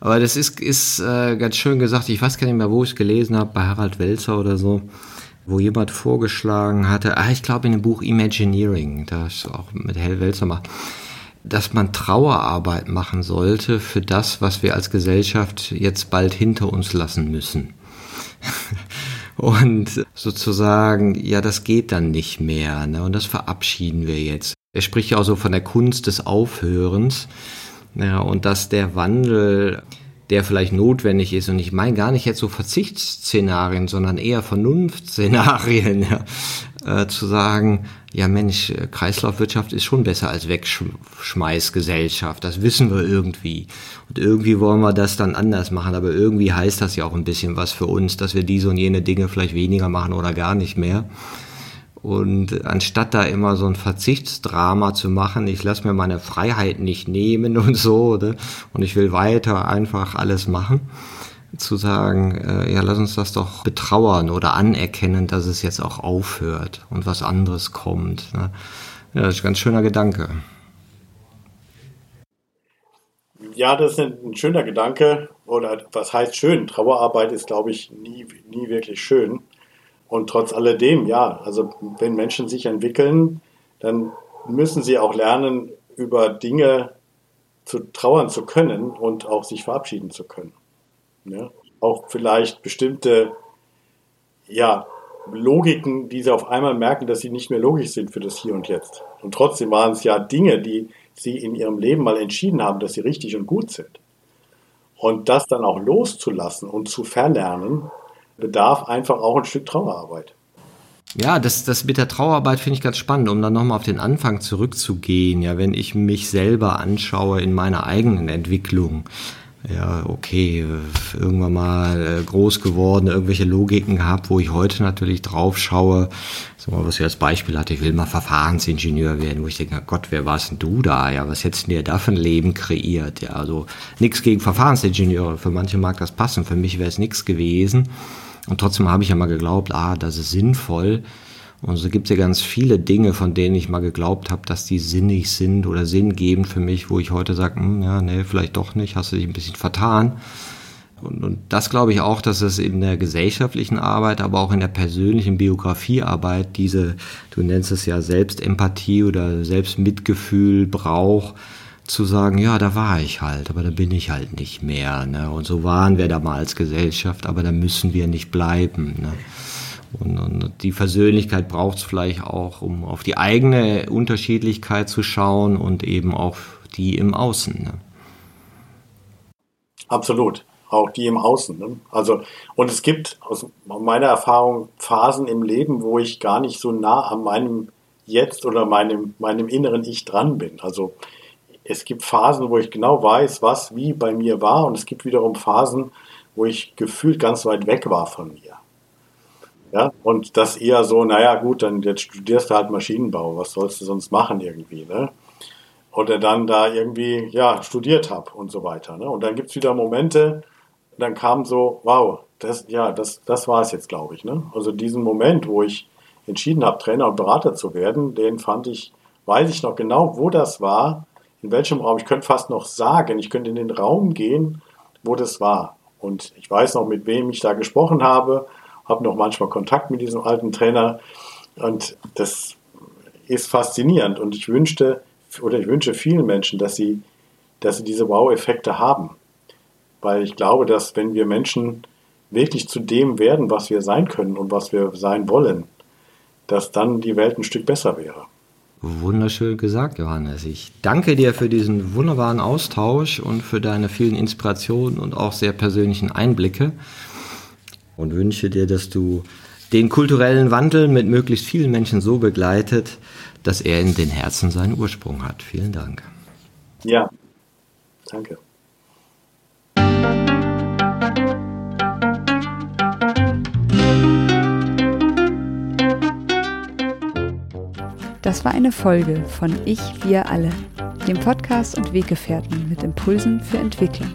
Aber das ist, ist äh, ganz schön gesagt. Ich weiß gar nicht mehr, wo ich es gelesen habe, bei Harald Welzer oder so, wo jemand vorgeschlagen hatte, ah, ich glaube in dem Buch Imagineering, das auch mit Hell Welzer macht, dass man Trauerarbeit machen sollte für das, was wir als Gesellschaft jetzt bald hinter uns lassen müssen. und sozusagen, ja, das geht dann nicht mehr, ne? und das verabschieden wir jetzt. Er spricht ja auch so von der Kunst des Aufhörens, ja, und dass der Wandel, der vielleicht notwendig ist, und ich meine gar nicht jetzt so Verzichtsszenarien, sondern eher Vernunftszenarien, ja, äh, zu sagen, ja Mensch, Kreislaufwirtschaft ist schon besser als Wegschmeißgesellschaft. Das wissen wir irgendwie. Und irgendwie wollen wir das dann anders machen. Aber irgendwie heißt das ja auch ein bisschen was für uns, dass wir diese und jene Dinge vielleicht weniger machen oder gar nicht mehr. Und anstatt da immer so ein Verzichtsdrama zu machen, ich lasse mir meine Freiheit nicht nehmen und so, oder? und ich will weiter einfach alles machen, zu sagen, äh, ja, lass uns das doch betrauern oder anerkennen, dass es jetzt auch aufhört und was anderes kommt. Ne? Ja, das ist ein ganz schöner Gedanke. Ja, das ist ein, schöner Gedanke. Oder was heißt schön? Trauerarbeit ist, glaube ich, nie, nie wirklich schön. Und trotz alledem, ja, also wenn Menschen sich entwickeln, dann müssen sie auch lernen, über Dinge zu trauern zu können und auch sich verabschieden zu können. Ja? Auch vielleicht bestimmte ja, Logiken, die sie auf einmal merken, dass sie nicht mehr logisch sind für das Hier und Jetzt. Und trotzdem waren es ja Dinge, die sie in ihrem Leben mal entschieden haben, dass sie richtig und gut sind. Und das dann auch loszulassen und zu verlernen, bedarf einfach auch ein Stück Trauerarbeit. Ja, das, das mit der Trauerarbeit finde ich ganz spannend, um dann nochmal auf den Anfang zurückzugehen. Ja, wenn ich mich selber anschaue in meiner eigenen Entwicklung, ja, okay, irgendwann mal äh, groß geworden, irgendwelche Logiken gehabt, wo ich heute natürlich drauf schaue, sag mal, was ich als Beispiel hatte, ich will mal Verfahrensingenieur werden, wo ich denke, Gott, wer warst denn du da? Ja, was hättest du dir da für ein Leben kreiert? Ja, also nichts gegen Verfahrensingenieure, für manche mag das passen, für mich wäre es nichts gewesen. Und trotzdem habe ich ja mal geglaubt, ah, das ist sinnvoll. Und so gibt es ja ganz viele Dinge, von denen ich mal geglaubt habe, dass die sinnig sind oder Sinn geben für mich, wo ich heute sage, hm, ja, nee, vielleicht doch nicht, hast du dich ein bisschen vertan. Und, und das glaube ich auch, dass es in der gesellschaftlichen Arbeit, aber auch in der persönlichen Biografiearbeit diese, du nennst es ja Selbstempathie oder Selbstmitgefühl braucht, zu sagen, ja, da war ich halt, aber da bin ich halt nicht mehr. Ne? Und so waren wir da mal als Gesellschaft, aber da müssen wir nicht bleiben. Ne? Und, und die Versöhnlichkeit braucht es vielleicht auch, um auf die eigene Unterschiedlichkeit zu schauen und eben auch die im Außen. Ne? Absolut, auch die im Außen. Ne? Also, und es gibt aus meiner Erfahrung Phasen im Leben, wo ich gar nicht so nah an meinem Jetzt oder meinem, meinem inneren Ich dran bin. Also es gibt Phasen, wo ich genau weiß, was wie bei mir war, und es gibt wiederum Phasen, wo ich gefühlt ganz weit weg war von mir. Ja, und das eher so, naja, gut, dann jetzt studierst du halt Maschinenbau, was sollst du sonst machen irgendwie, ne? Oder dann da irgendwie, ja, studiert habe und so weiter. Ne? Und dann gibt's wieder Momente, dann kam so, wow, das, ja, das, das war es jetzt, glaube ich. Ne? Also diesen Moment, wo ich entschieden habe, Trainer und Berater zu werden, den fand ich, weiß ich noch genau, wo das war, in welchem Raum. Ich könnte fast noch sagen, ich könnte in den Raum gehen, wo das war. Und ich weiß noch, mit wem ich da gesprochen habe, habe noch manchmal Kontakt mit diesem alten Trainer. Und das ist faszinierend. Und ich wünschte, oder ich wünsche vielen Menschen, dass sie, dass sie diese Wow-Effekte haben. Weil ich glaube, dass wenn wir Menschen wirklich zu dem werden, was wir sein können und was wir sein wollen, dass dann die Welt ein Stück besser wäre. Wunderschön gesagt, Johannes. Ich danke dir für diesen wunderbaren Austausch und für deine vielen Inspirationen und auch sehr persönlichen Einblicke und wünsche dir, dass du den kulturellen Wandel mit möglichst vielen Menschen so begleitet, dass er in den Herzen seinen Ursprung hat. Vielen Dank. Ja, danke. Das war eine Folge von Ich, wir alle, dem Podcast und Weggefährten mit Impulsen für Entwicklung.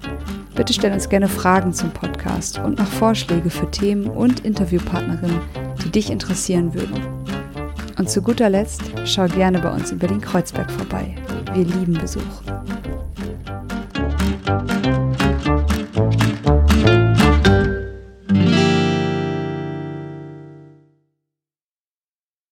Bitte stell uns gerne Fragen zum Podcast und noch Vorschläge für Themen und Interviewpartnerinnen, die dich interessieren würden. Und zu guter Letzt schau gerne bei uns über den Kreuzberg vorbei. Wir lieben Besuch.